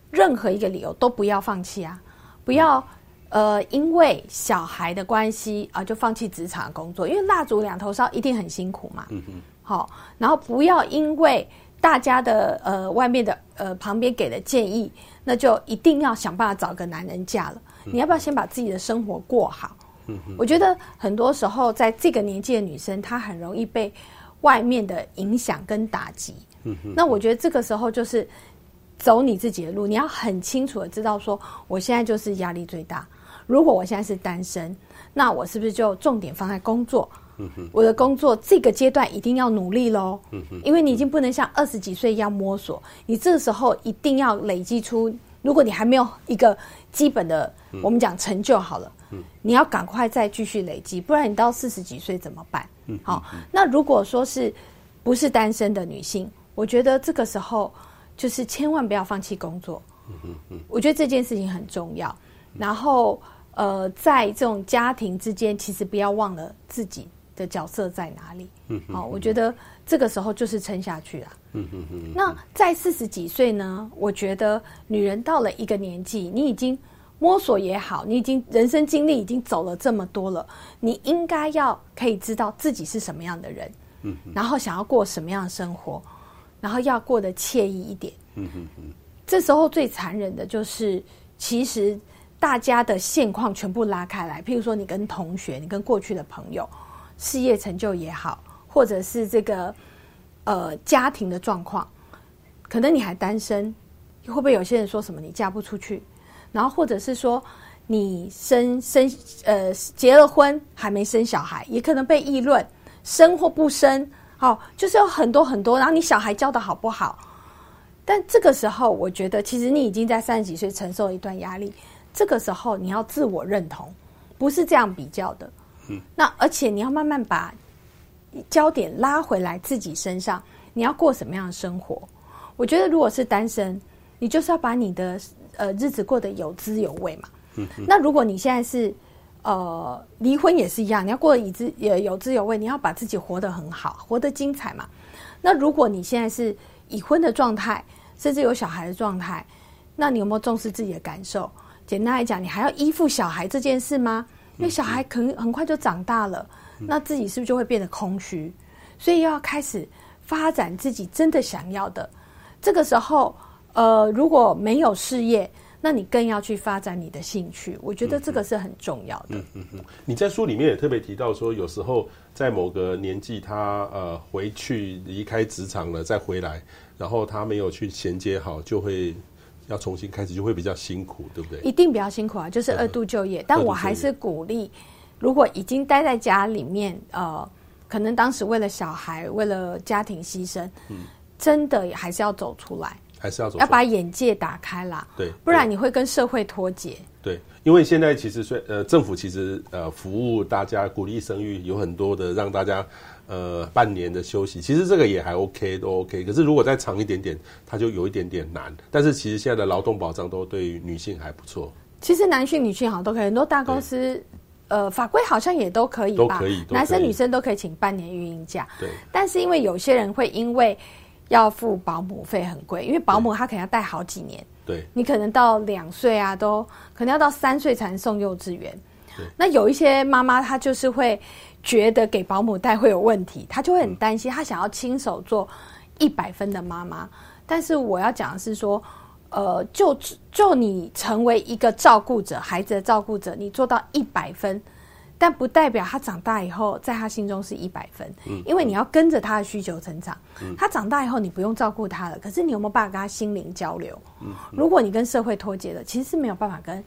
任何一个理由都不要放弃啊，不要、嗯、呃因为小孩的关系啊、呃、就放弃职场工作，因为蜡烛两头烧一定很辛苦嘛。嗯哼，好、哦，然后不要因为。大家的呃，外面的呃，旁边给的建议，那就一定要想办法找个男人嫁了。你要不要先把自己的生活过好？嗯，我觉得很多时候在这个年纪的女生，她很容易被外面的影响跟打击。嗯，那我觉得这个时候就是走你自己的路，你要很清楚的知道说，我现在就是压力最大。如果我现在是单身，那我是不是就重点放在工作？我的工作这个阶段一定要努力喽，因为你已经不能像二十几岁一样摸索，你这时候一定要累积出，如果你还没有一个基本的，我们讲成就好了，你要赶快再继续累积，不然你到四十几岁怎么办？好，那如果说是不是单身的女性，我觉得这个时候就是千万不要放弃工作，我觉得这件事情很重要，然后呃，在这种家庭之间，其实不要忘了自己。的角色在哪里？嗯，好，我觉得这个时候就是撑下去了。嗯嗯嗯。那在四十几岁呢？我觉得女人到了一个年纪，你已经摸索也好，你已经人生经历已经走了这么多了，你应该要可以知道自己是什么样的人，嗯，然后想要过什么样的生活，然后要过得惬意一点。嗯嗯嗯。这时候最残忍的就是，其实大家的现况全部拉开来，譬如说你跟同学，你跟过去的朋友。事业成就也好，或者是这个呃家庭的状况，可能你还单身，会不会有些人说什么你嫁不出去？然后或者是说你生生呃结了婚还没生小孩，也可能被议论生或不生，好、就是有很多很多。然后你小孩教得好不好？但这个时候，我觉得其实你已经在三十几岁承受一段压力，这个时候你要自我认同，不是这样比较的。嗯那而且你要慢慢把焦点拉回来自己身上，你要过什么样的生活？我觉得如果是单身，你就是要把你的呃日子过得有滋有味嘛。嗯。那如果你现在是呃离婚也是一样，你要过得以滋也有滋有味，你要把自己活得很好，活得精彩嘛。那如果你现在是已婚的状态，甚至有小孩的状态，那你有没有重视自己的感受？简单来讲，你还要依附小孩这件事吗？因为小孩可能很快就长大了，那自己是不是就会变得空虚？所以要开始发展自己真的想要的。这个时候，呃，如果没有事业，那你更要去发展你的兴趣。我觉得这个是很重要的。嗯嗯嗯。你在书里面也特别提到说，有时候在某个年纪，他呃回去离开职场了，再回来，然后他没有去衔接好，就会。要重新开始就会比较辛苦，对不对？一定比较辛苦啊，就是二度就业。嗯、但我还是鼓励，如果已经待在家里面，呃，可能当时为了小孩、为了家庭牺牲，嗯，真的还是要走出来，还是要走，要把眼界打开啦。对，不然你会跟社会脱节。对，因为现在其实虽呃政府其实呃服务大家、鼓励生育，有很多的让大家。呃，半年的休息，其实这个也还 OK，都 OK。可是如果再长一点点，它就有一点点难。但是其实现在的劳动保障都对于女性还不错。其实男性、女性好像都可以，很多大公司呃法规好像也都可以吧，都可以，男生女生都可以请半年育婴假。对。但是因为有些人会因为要付保姆费很贵，因为保姆他可能要带好几年。对。你可能到两岁啊，都可能要到三岁才能送幼稚园。对。那有一些妈妈她就是会。觉得给保姆带会有问题，他就会很担心。他想要亲手做一百分的妈妈，但是我要讲的是说，呃，就就你成为一个照顾者，孩子的照顾者，你做到一百分，但不代表他长大以后在他心中是一百分。嗯，因为你要跟着他的需求成长。嗯，他长大以后你不用照顾他了，可是你有没有办法跟他心灵交流？嗯，如果你跟社会脱节了，其实是没有办法跟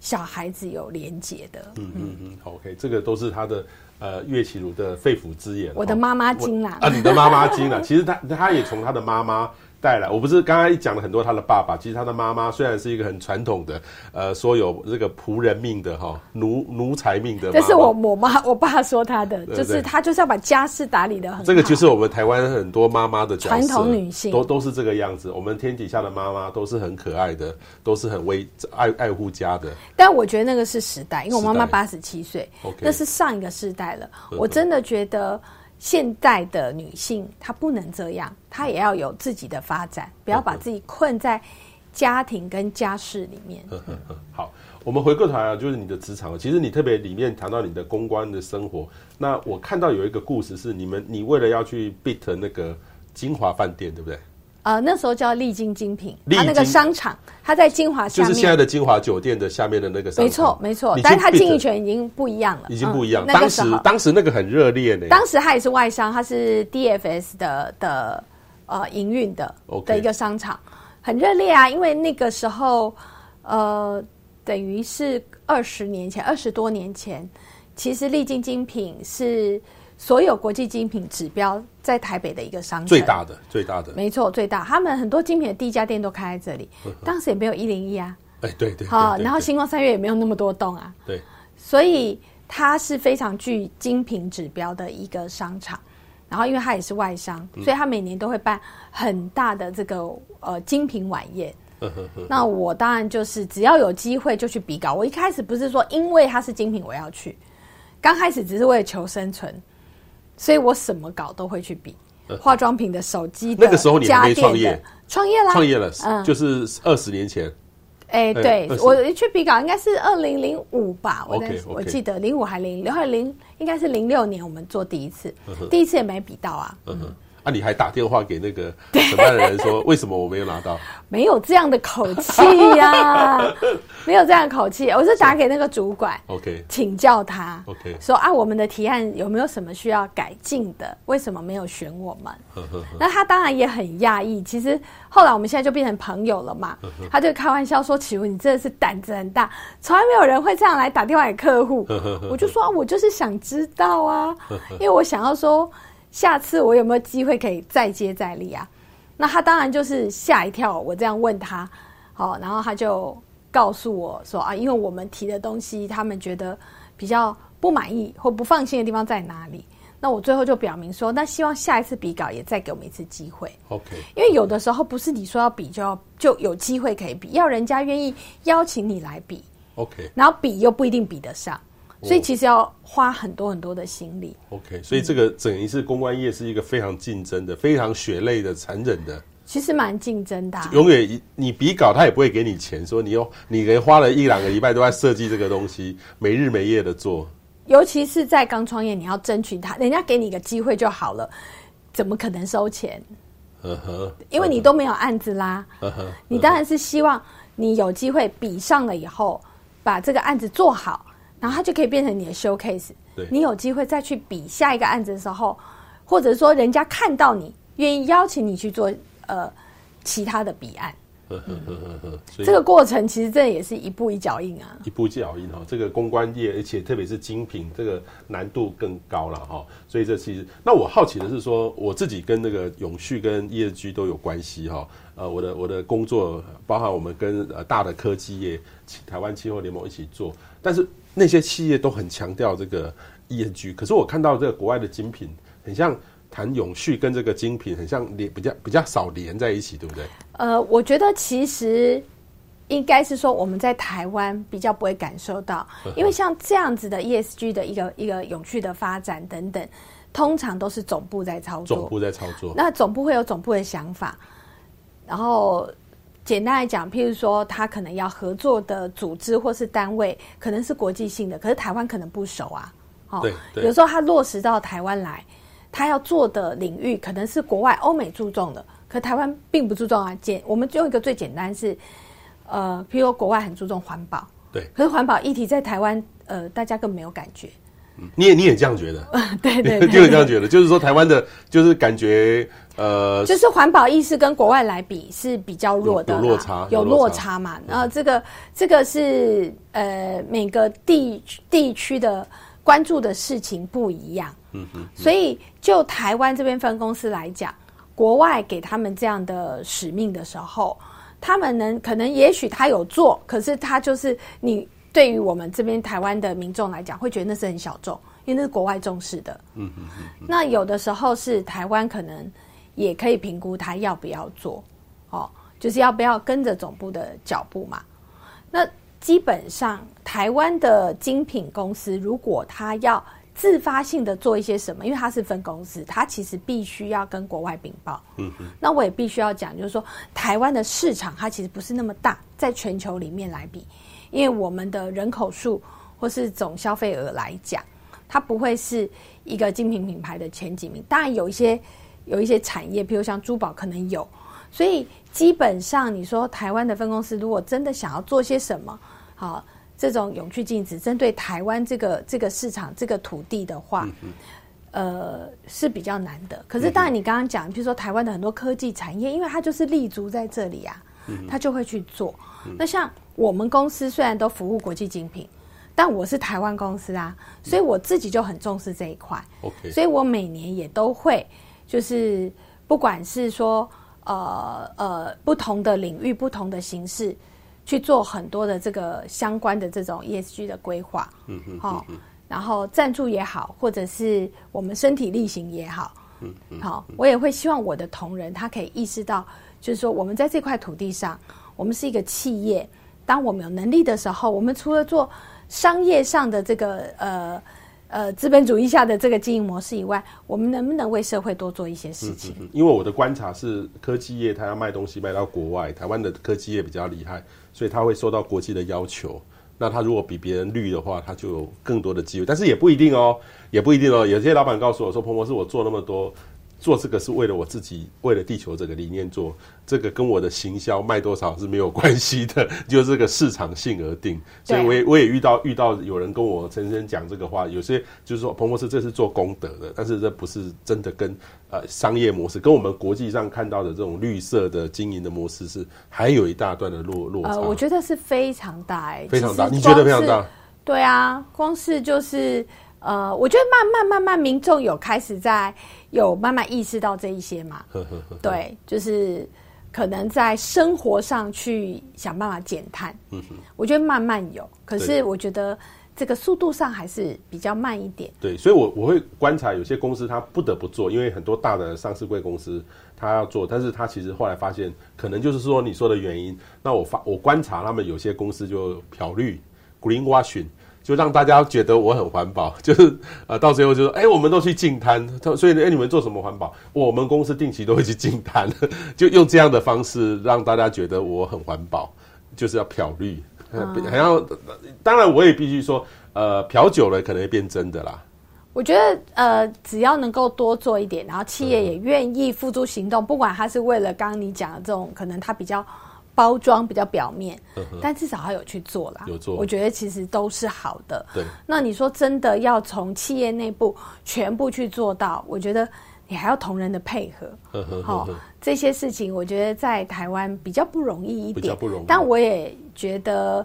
小孩子有连结的。嗯嗯嗯，OK，这个都是他的。呃，岳绮如的肺腑之言，我的妈妈经啦，啊，你的妈妈经啦。其实她她也从她的妈妈带来。我不是刚才讲了很多他的爸爸，其实他的妈妈虽然是一个很传统的，呃，说有这个仆人命的哈，奴奴才命的。这是我我妈我爸说他的，就是他就是要把家事打理的很好。这个就是我们台湾很多妈妈的传统女性，都都是这个样子。我们天底下的妈妈都是很可爱的，都是很为爱爱护家的。但我觉得那个是时代，因为我妈妈八十七岁，那是上一个时代了。我真的觉得。现代的女性她不能这样，她也要有自己的发展，不要把自己困在家庭跟家事里面。呵呵呵好，我们回过头来啊，就是你的职场，其实你特别里面谈到你的公关的生活。那我看到有一个故事是你们，你为了要去 beat 那个金华饭店，对不对？呃，那时候叫丽晶精品，它那个商场，它在金华下面，就是现在的金华酒店的下面的那个商场。没错，没错，但是它经营权已经不一样了，已经不一样。当时，当时那个很热烈呢。当时它也是外商，它是 DFS 的的呃营运的的一个商场，很热烈啊。因为那个时候，呃，等于是二十年前，二十多年前，其实丽晶精品是。所有国际精品指标在台北的一个商城，最大的，最大的，没错，最大。他们很多精品的第一家店都开在这里，当时也没有一零一啊，哎，对对，好，然后星光三月也没有那么多栋啊，对，所以它是非常具精品指标的一个商场。然后因为它也是外商，所以它每年都会办很大的这个呃精品晚宴。那我当然就是只要有机会就去比稿。我一开始不是说因为它是精品我要去，刚开始只是为了求生存。所以我什么稿都会去比，化妆品的、手机的、那个时候你还没创业，创业啦，创业了，嗯，就是二十年前。哎，对，我去比稿应该是二零零五吧，我我记得零五还零六，还零应该是零六年我们做第一次，第一次也没比到啊。啊！你还打电话给那个 承办的人说，为什么我没有拿到？没有这样的口气呀，没有这样的口气。我是打给那个主管，OK，请教他，OK，说啊，我们的提案有没有什么需要改进的？为什么没有选我们？那他当然也很讶异。其实后来我们现在就变成朋友了嘛。他就开玩笑说：“启儒，你真的是胆子很大，从来没有人会这样来打电话给客户。”我就说：“啊，我就是想知道啊，因为我想要说。”下次我有没有机会可以再接再厉啊？那他当然就是吓一跳，我这样问他，好，然后他就告诉我说啊，因为我们提的东西，他们觉得比较不满意或不放心的地方在哪里？那我最后就表明说，那希望下一次比稿也再给我们一次机会。OK，因为有的时候不是你说要比就要就有机会可以比，要人家愿意邀请你来比。OK，然后比又不一定比得上。所以其实要花很多很多的心力。OK，所以这个整一次公关业是一个非常竞争的、非常血泪的、残忍的。其实蛮竞争的。永远你比稿，他也不会给你钱，说你用你人花了一两个礼拜都在设计这个东西，没日没夜的做。尤其是在刚创业，你要争取他，人家给你个机会就好了，怎么可能收钱？呵呵，因为你都没有案子啦。呵呵，你当然是希望你有机会比上了以后，把这个案子做好。然后它就可以变成你的 showcase，对，你有机会再去比下一个案子的时候，或者说人家看到你愿意邀请你去做呃其他的比案，呵呵呵呵呵，这个过程其实这也是一步一脚印啊，一步一脚印哈。这个公关业，而且特别是精品，这个难度更高了哈。所以这其实，那我好奇的是说，我自己跟那个永续跟 ESG 都有关系哈。呃，我的我的工作包含我们跟呃大的科技业、台湾气候联盟一起做，但是。那些企业都很强调这个 ESG，可是我看到这个国外的精品，很像谈永续跟这个精品很像连比较比较少连在一起，对不对？呃，我觉得其实应该是说我们在台湾比较不会感受到，因为像这样子的 ESG 的一个一个永续的发展等等，通常都是总部在操作，总部在操作，那总部会有总部的想法，然后。简单来讲，譬如说，他可能要合作的组织或是单位，可能是国际性的，可是台湾可能不熟啊。哦，对，对，有时候他落实到台湾来，他要做的领域可能是国外欧美注重的，可台湾并不注重啊。简，我们用一个最简单是，呃，譬如说国外很注重环保，对，可是环保议题在台湾，呃，大家更没有感觉。你也你也这样觉得？对 对，对，就 有这样觉得，就是说台湾的，就是感觉呃，就是环保意识跟国外来比是比较弱的，有落差，有落差嘛。然后这个这个是呃每个地地区的关注的事情不一样。嗯嗯。所以就台湾这边分公司来讲，国外给他们这样的使命的时候，他们能可能也许他有做，可是他就是你。对于我们这边台湾的民众来讲，会觉得那是很小众，因为那是国外重视的。嗯嗯嗯。那有的时候是台湾可能也可以评估他要不要做，哦，就是要不要跟着总部的脚步嘛。那基本上台湾的精品公司，如果他要自发性的做一些什么，因为他是分公司，他其实必须要跟国外禀报。嗯嗯。那我也必须要讲，就是说台湾的市场它其实不是那么大，在全球里面来比。因为我们的人口数或是总消费额来讲，它不会是一个精品品牌的前几名。当然有一些有一些产业，譬如像珠宝可能有。所以基本上你说台湾的分公司如果真的想要做些什么，好，这种永续净值针对台湾这个这个市场这个土地的话，呃是比较难的。可是当然你刚刚讲，譬如说台湾的很多科技产业，因为它就是立足在这里啊，它就会去做。那像。我们公司虽然都服务国际精品，但我是台湾公司啊，所以我自己就很重视这一块。OK，所以我每年也都会，就是不管是说呃呃不同的领域、不同的形式，去做很多的这个相关的这种 ESG 的规划。嗯嗯。好，然后赞助也好，或者是我们身体力行也好。嗯嗯。好，我也会希望我的同仁他可以意识到，就是说我们在这块土地上，我们是一个企业。当我们有能力的时候，我们除了做商业上的这个呃呃资本主义下的这个经营模式以外，我们能不能为社会多做一些事情？嗯，因为我的观察是，科技业它要卖东西卖到国外，台湾的科技业比较厉害，所以它会受到国际的要求。那它如果比别人绿的话，它就有更多的机会。但是也不一定哦，也不一定哦。有些老板告诉我说：“彭博士，我做那么多。”做这个是为了我自己，为了地球这个理念做，这个跟我的行销卖多少是没有关系的，就是这个市场性而定。所以我也我也遇到遇到有人跟我深深讲这个话，有些就是说彭博士这是做功德的，但是这不是真的跟呃商业模式跟我们国际上看到的这种绿色的经营的模式是还有一大段的落落差。呃，我觉得是非常大哎，非常大，你觉得非常大？对啊，光是就是。呃，我觉得慢慢慢慢，民众有开始在有慢慢意识到这一些嘛，对，就是可能在生活上去想办法减碳。嗯哼，我觉得慢慢有，可是我觉得这个速度上还是比较慢一点。对，所以我我会观察有些公司它不得不做，因为很多大的上市柜公司他要做，但是他其实后来发现，可能就是说你说的原因。那我发我观察他们有些公司就漂绿 （greenwashing）。就让大家觉得我很环保，就是呃，到最后就说，哎、欸，我们都去净滩，所以呢，哎、欸，你们做什么环保？我们公司定期都会去净滩，就用这样的方式让大家觉得我很环保，就是要漂绿，还要、嗯，当然我也必须说，呃，漂久了可能会变真的啦。我觉得呃，只要能够多做一点，然后企业也愿意付诸行动，嗯、不管他是为了刚刚你讲的这种，可能他比较。包装比较表面，但至少他有去做啦。有做，我觉得其实都是好的。对，那你说真的要从企业内部全部去做到，我觉得你还要同仁的配合。好，这些事情我觉得在台湾比较不容易一点，比较不容易。但我也觉得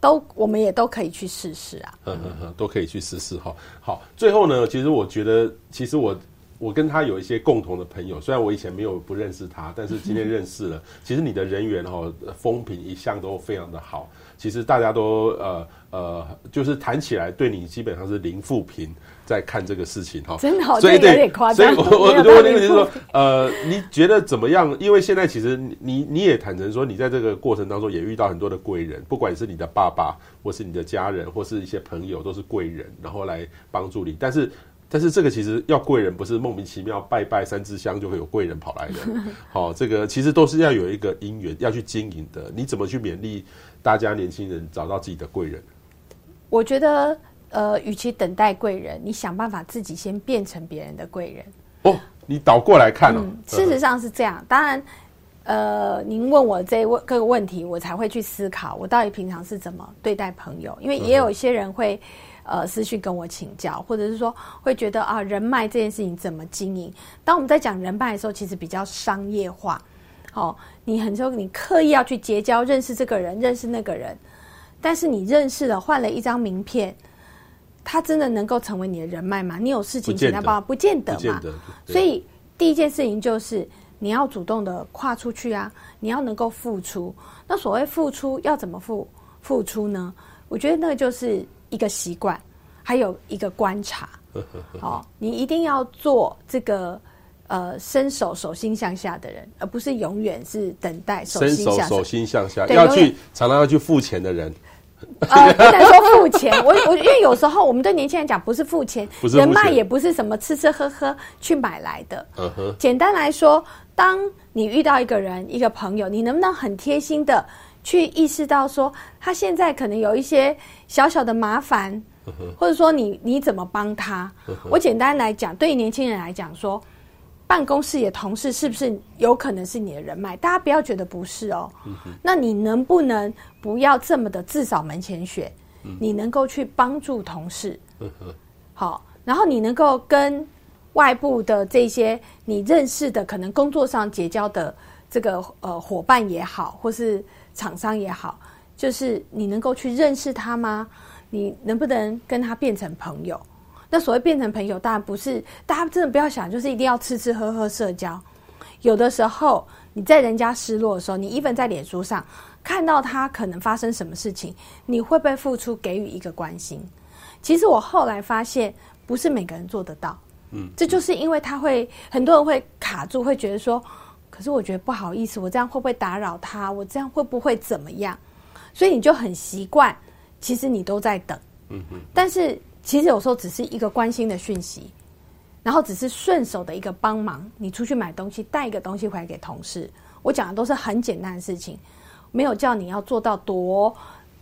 都，我们也都可以去试试啊。嗯嗯嗯，都可以去试试哈。好，最后呢，其实我觉得，其实我。我跟他有一些共同的朋友，虽然我以前没有不认识他，但是今天认识了。其实你的人缘哈，风评一向都非常的好。其实大家都呃呃，就是谈起来对你基本上是零负评，在看这个事情哈。真的好，所以有点夸张。所以我我的问题就是说，呃，你觉得怎么样？因为现在其实你你也坦诚说，你在这个过程当中也遇到很多的贵人，不管是你的爸爸，或是你的家人，或是一些朋友，都是贵人，然后来帮助你。但是。但是这个其实要贵人，不是莫名其妙拜拜三支香就会有贵人跑来的。好，这个其实都是要有一个因缘要去经营的。你怎么去勉励大家年轻人找到自己的贵人？我觉得，呃，与其等待贵人，你想办法自己先变成别人的贵人。哦，你倒过来看哦。嗯，事实上是这样。当然，呃，您问我这问个问题，我才会去思考，我到底平常是怎么对待朋友？因为也有一些人会。呃私讯跟我请教，或者是说会觉得啊人脉这件事情怎么经营？当我们在讲人脉的时候，其实比较商业化。哦，你很多你刻意要去结交、认识这个人、认识那个人，但是你认识了，换了一张名片，他真的能够成为你的人脉吗？你有事情请他帮，不见得嘛。所以第一件事情就是你要主动的跨出去啊，你要能够付出。那所谓付出要怎么付付出呢？我觉得那个就是一个习惯，还有一个观察。哦，你一定要做这个。呃，伸手手心向下的人，而不是永远是等待手心向伸手手心向下，要去常常要去付钱的人。呃，不能说付钱，我我因为有时候我们对年轻人讲，不是付钱，付钱人脉也不是什么吃吃喝喝去买来的。简单来说，当你遇到一个人、一个朋友，你能不能很贴心的去意识到说，他现在可能有一些小小的麻烦，嗯、或者说你你怎么帮他？嗯、我简单来讲，对于年轻人来讲说。办公室里的同事是不是有可能是你的人脉？大家不要觉得不是哦。嗯、那你能不能不要这么的自扫门前雪？嗯、你能够去帮助同事，嗯、好，然后你能够跟外部的这些你认识的，可能工作上结交的这个呃伙伴也好，或是厂商也好，就是你能够去认识他吗？你能不能跟他变成朋友？那所谓变成朋友，当然不是大家真的不要想，就是一定要吃吃喝喝社交。有的时候你在人家失落的时候，你 even 在脸书上看到他可能发生什么事情，你会不会付出给予一个关心？其实我后来发现，不是每个人做得到。嗯，这就是因为他会很多人会卡住，会觉得说，可是我觉得不好意思，我这样会不会打扰他？我这样会不会怎么样？所以你就很习惯，其实你都在等。嗯嗯，但是。其实有时候只是一个关心的讯息，然后只是顺手的一个帮忙。你出去买东西，带一个东西回来给同事。我讲的都是很简单的事情，没有叫你要做到多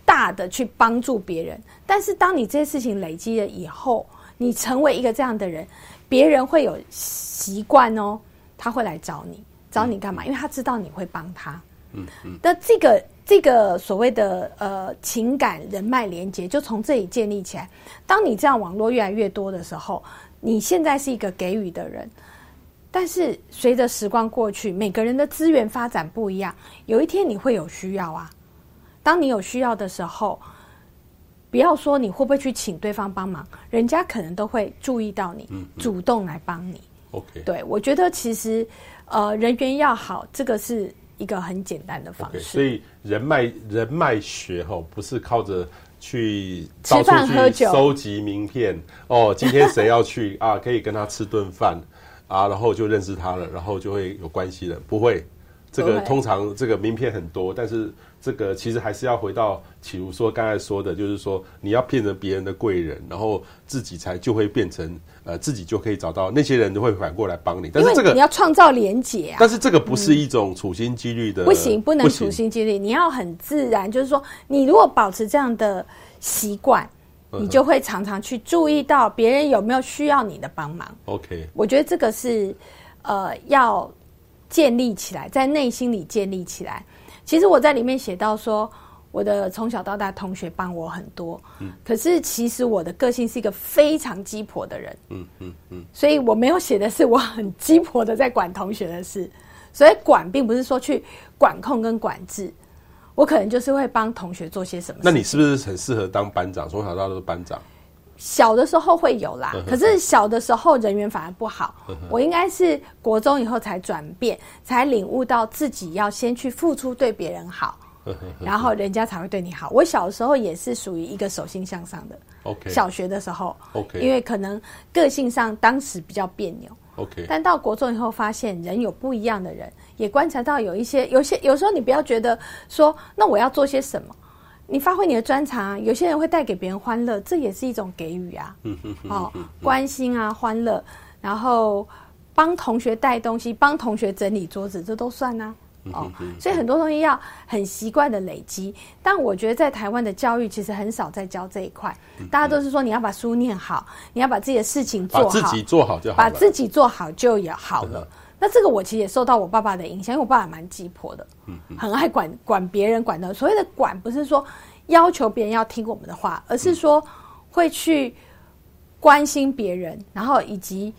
大的去帮助别人。但是当你这些事情累积了以后，你成为一个这样的人，别人会有习惯哦，他会来找你，找你干嘛？因为他知道你会帮他。嗯嗯。那这个。这个所谓的呃情感人脉连接，就从这里建立起来。当你这样网络越来越多的时候，你现在是一个给予的人，但是随着时光过去，每个人的资源发展不一样，有一天你会有需要啊。当你有需要的时候，不要说你会不会去请对方帮忙，人家可能都会注意到你，嗯嗯、主动来帮你。OK，对，我觉得其实呃人缘要好，这个是。一个很简单的方式，okay, 所以人脉人脉学哈，不是靠着去吃饭喝酒收集名片哦。今天谁要去啊？可以跟他吃顿饭啊，然后就认识他了，然后就会有关系了。不会，这个通常这个名片很多，但是这个其实还是要回到，比如说刚才说的，就是说你要变成别人的贵人，然后自己才就会变成。呃，自己就可以找到那些人，都会反过来帮你。但是这个你要创造连结啊。但是这个不是一种处心积虑的，不行，不能处心积虑。你要很自然，就是说，你如果保持这样的习惯，你就会常常去注意到别人有没有需要你的帮忙。OK，我觉得这个是呃要建立起来，在内心里建立起来。其实我在里面写到说。我的从小到大同学帮我很多，嗯，可是其实我的个性是一个非常鸡婆的人，嗯嗯嗯，所以我没有写的是我很鸡婆的在管同学的事，所以管并不是说去管控跟管制，我可能就是会帮同学做些什么。那你是不是很适合当班长？从小到大都是班长，小的时候会有啦，可是小的时候人缘反而不好，我应该是国中以后才转变，才领悟到自己要先去付出，对别人好。然后人家才会对你好。我小的时候也是属于一个手心向上的。OK。小学的时候，OK。因为可能个性上当时比较别扭。OK。但到国中以后，发现人有不一样的人，也观察到有一些、有些有时候你不要觉得说，那我要做些什么？你发挥你的专长，有些人会带给别人欢乐，这也是一种给予啊。哦，关心啊，欢乐，然后帮同学带东西，帮同学整理桌子，这都算啊。哦，所以很多东西要很习惯的累积，但我觉得在台湾的教育其实很少在教这一块，大家都是说你要把书念好，你要把自己的事情做好，把自己做好就好，把自己做好就也好了。那这个我其实也受到我爸爸的影响，因为我爸爸蛮急迫的，很爱管管别人，管的所谓的管不是说要求别人要听我们的话，而是说会去关心别人，然后以及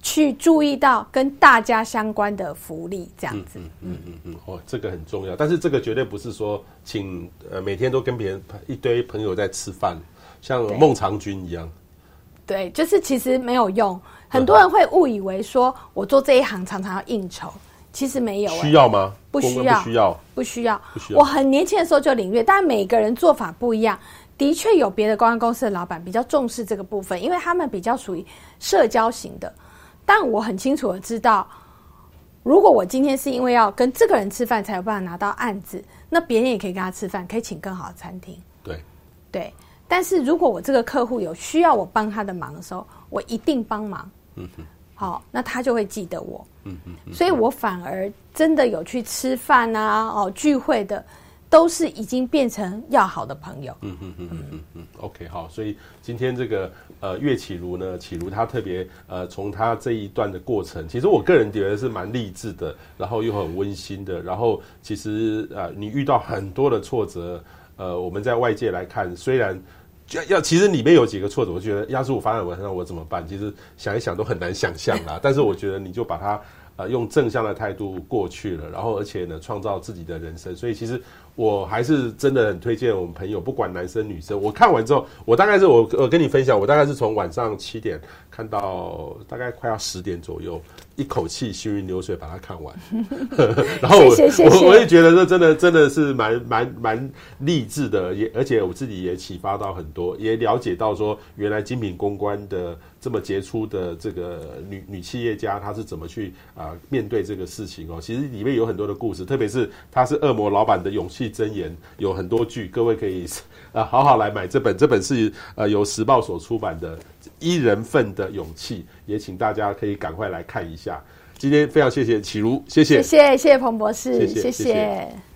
去注意到跟大家相关的福利，这样子。嗯嗯嗯嗯，哦，这个很重要。但是这个绝对不是说请呃每天都跟别人一堆朋友在吃饭，像孟尝君一样。对，就是其实没有用。很多人会误以为说我做这一行常常要应酬，其实没有、欸。需要吗？不需要，不需要，不需要。我很年轻的时候就领略，但每个人做法不一样。的确有别的公关公司的老板比较重视这个部分，因为他们比较属于社交型的。但我很清楚的知道，如果我今天是因为要跟这个人吃饭才有办法拿到案子，那别人也可以跟他吃饭，可以请更好的餐厅。对，对。但是如果我这个客户有需要我帮他的忙的时候，我一定帮忙。嗯哼。好，那他就会记得我。嗯嗯。所以我反而真的有去吃饭啊，哦，聚会的。都是已经变成要好的朋友。嗯嗯嗯嗯嗯嗯。OK，好，所以今天这个呃岳启如呢，启如他特别呃从他这一段的过程，其实我个人觉得是蛮励志的，然后又很温馨的。然后其实呃你遇到很多的挫折，呃我们在外界来看，虽然要要其实里面有几个挫折，我觉得要是我发在我身上我怎么办？其实想一想都很难想象啦。但是我觉得你就把它呃用正向的态度过去了，然后而且呢创造自己的人生。所以其实。我还是真的很推荐我们朋友，不管男生女生。我看完之后，我大概是我我跟你分享，我大概是从晚上七点看到大概快要十点左右，一口气行云流水把它看完。然后我我我也觉得这真的真的是蛮蛮蛮励志的，也而且我自己也启发到很多，也了解到说原来精品公关的这么杰出的这个女女企业家，她是怎么去啊、呃、面对这个事情哦。其实里面有很多的故事，特别是她是恶魔老板的勇气。箴言有很多句，各位可以 啊好好来买这本。这本是呃由时报所出版的《一人份的勇气》，也请大家可以赶快来看一下。今天非常谢谢启如，谢谢，谢谢谢谢彭博士，谢谢。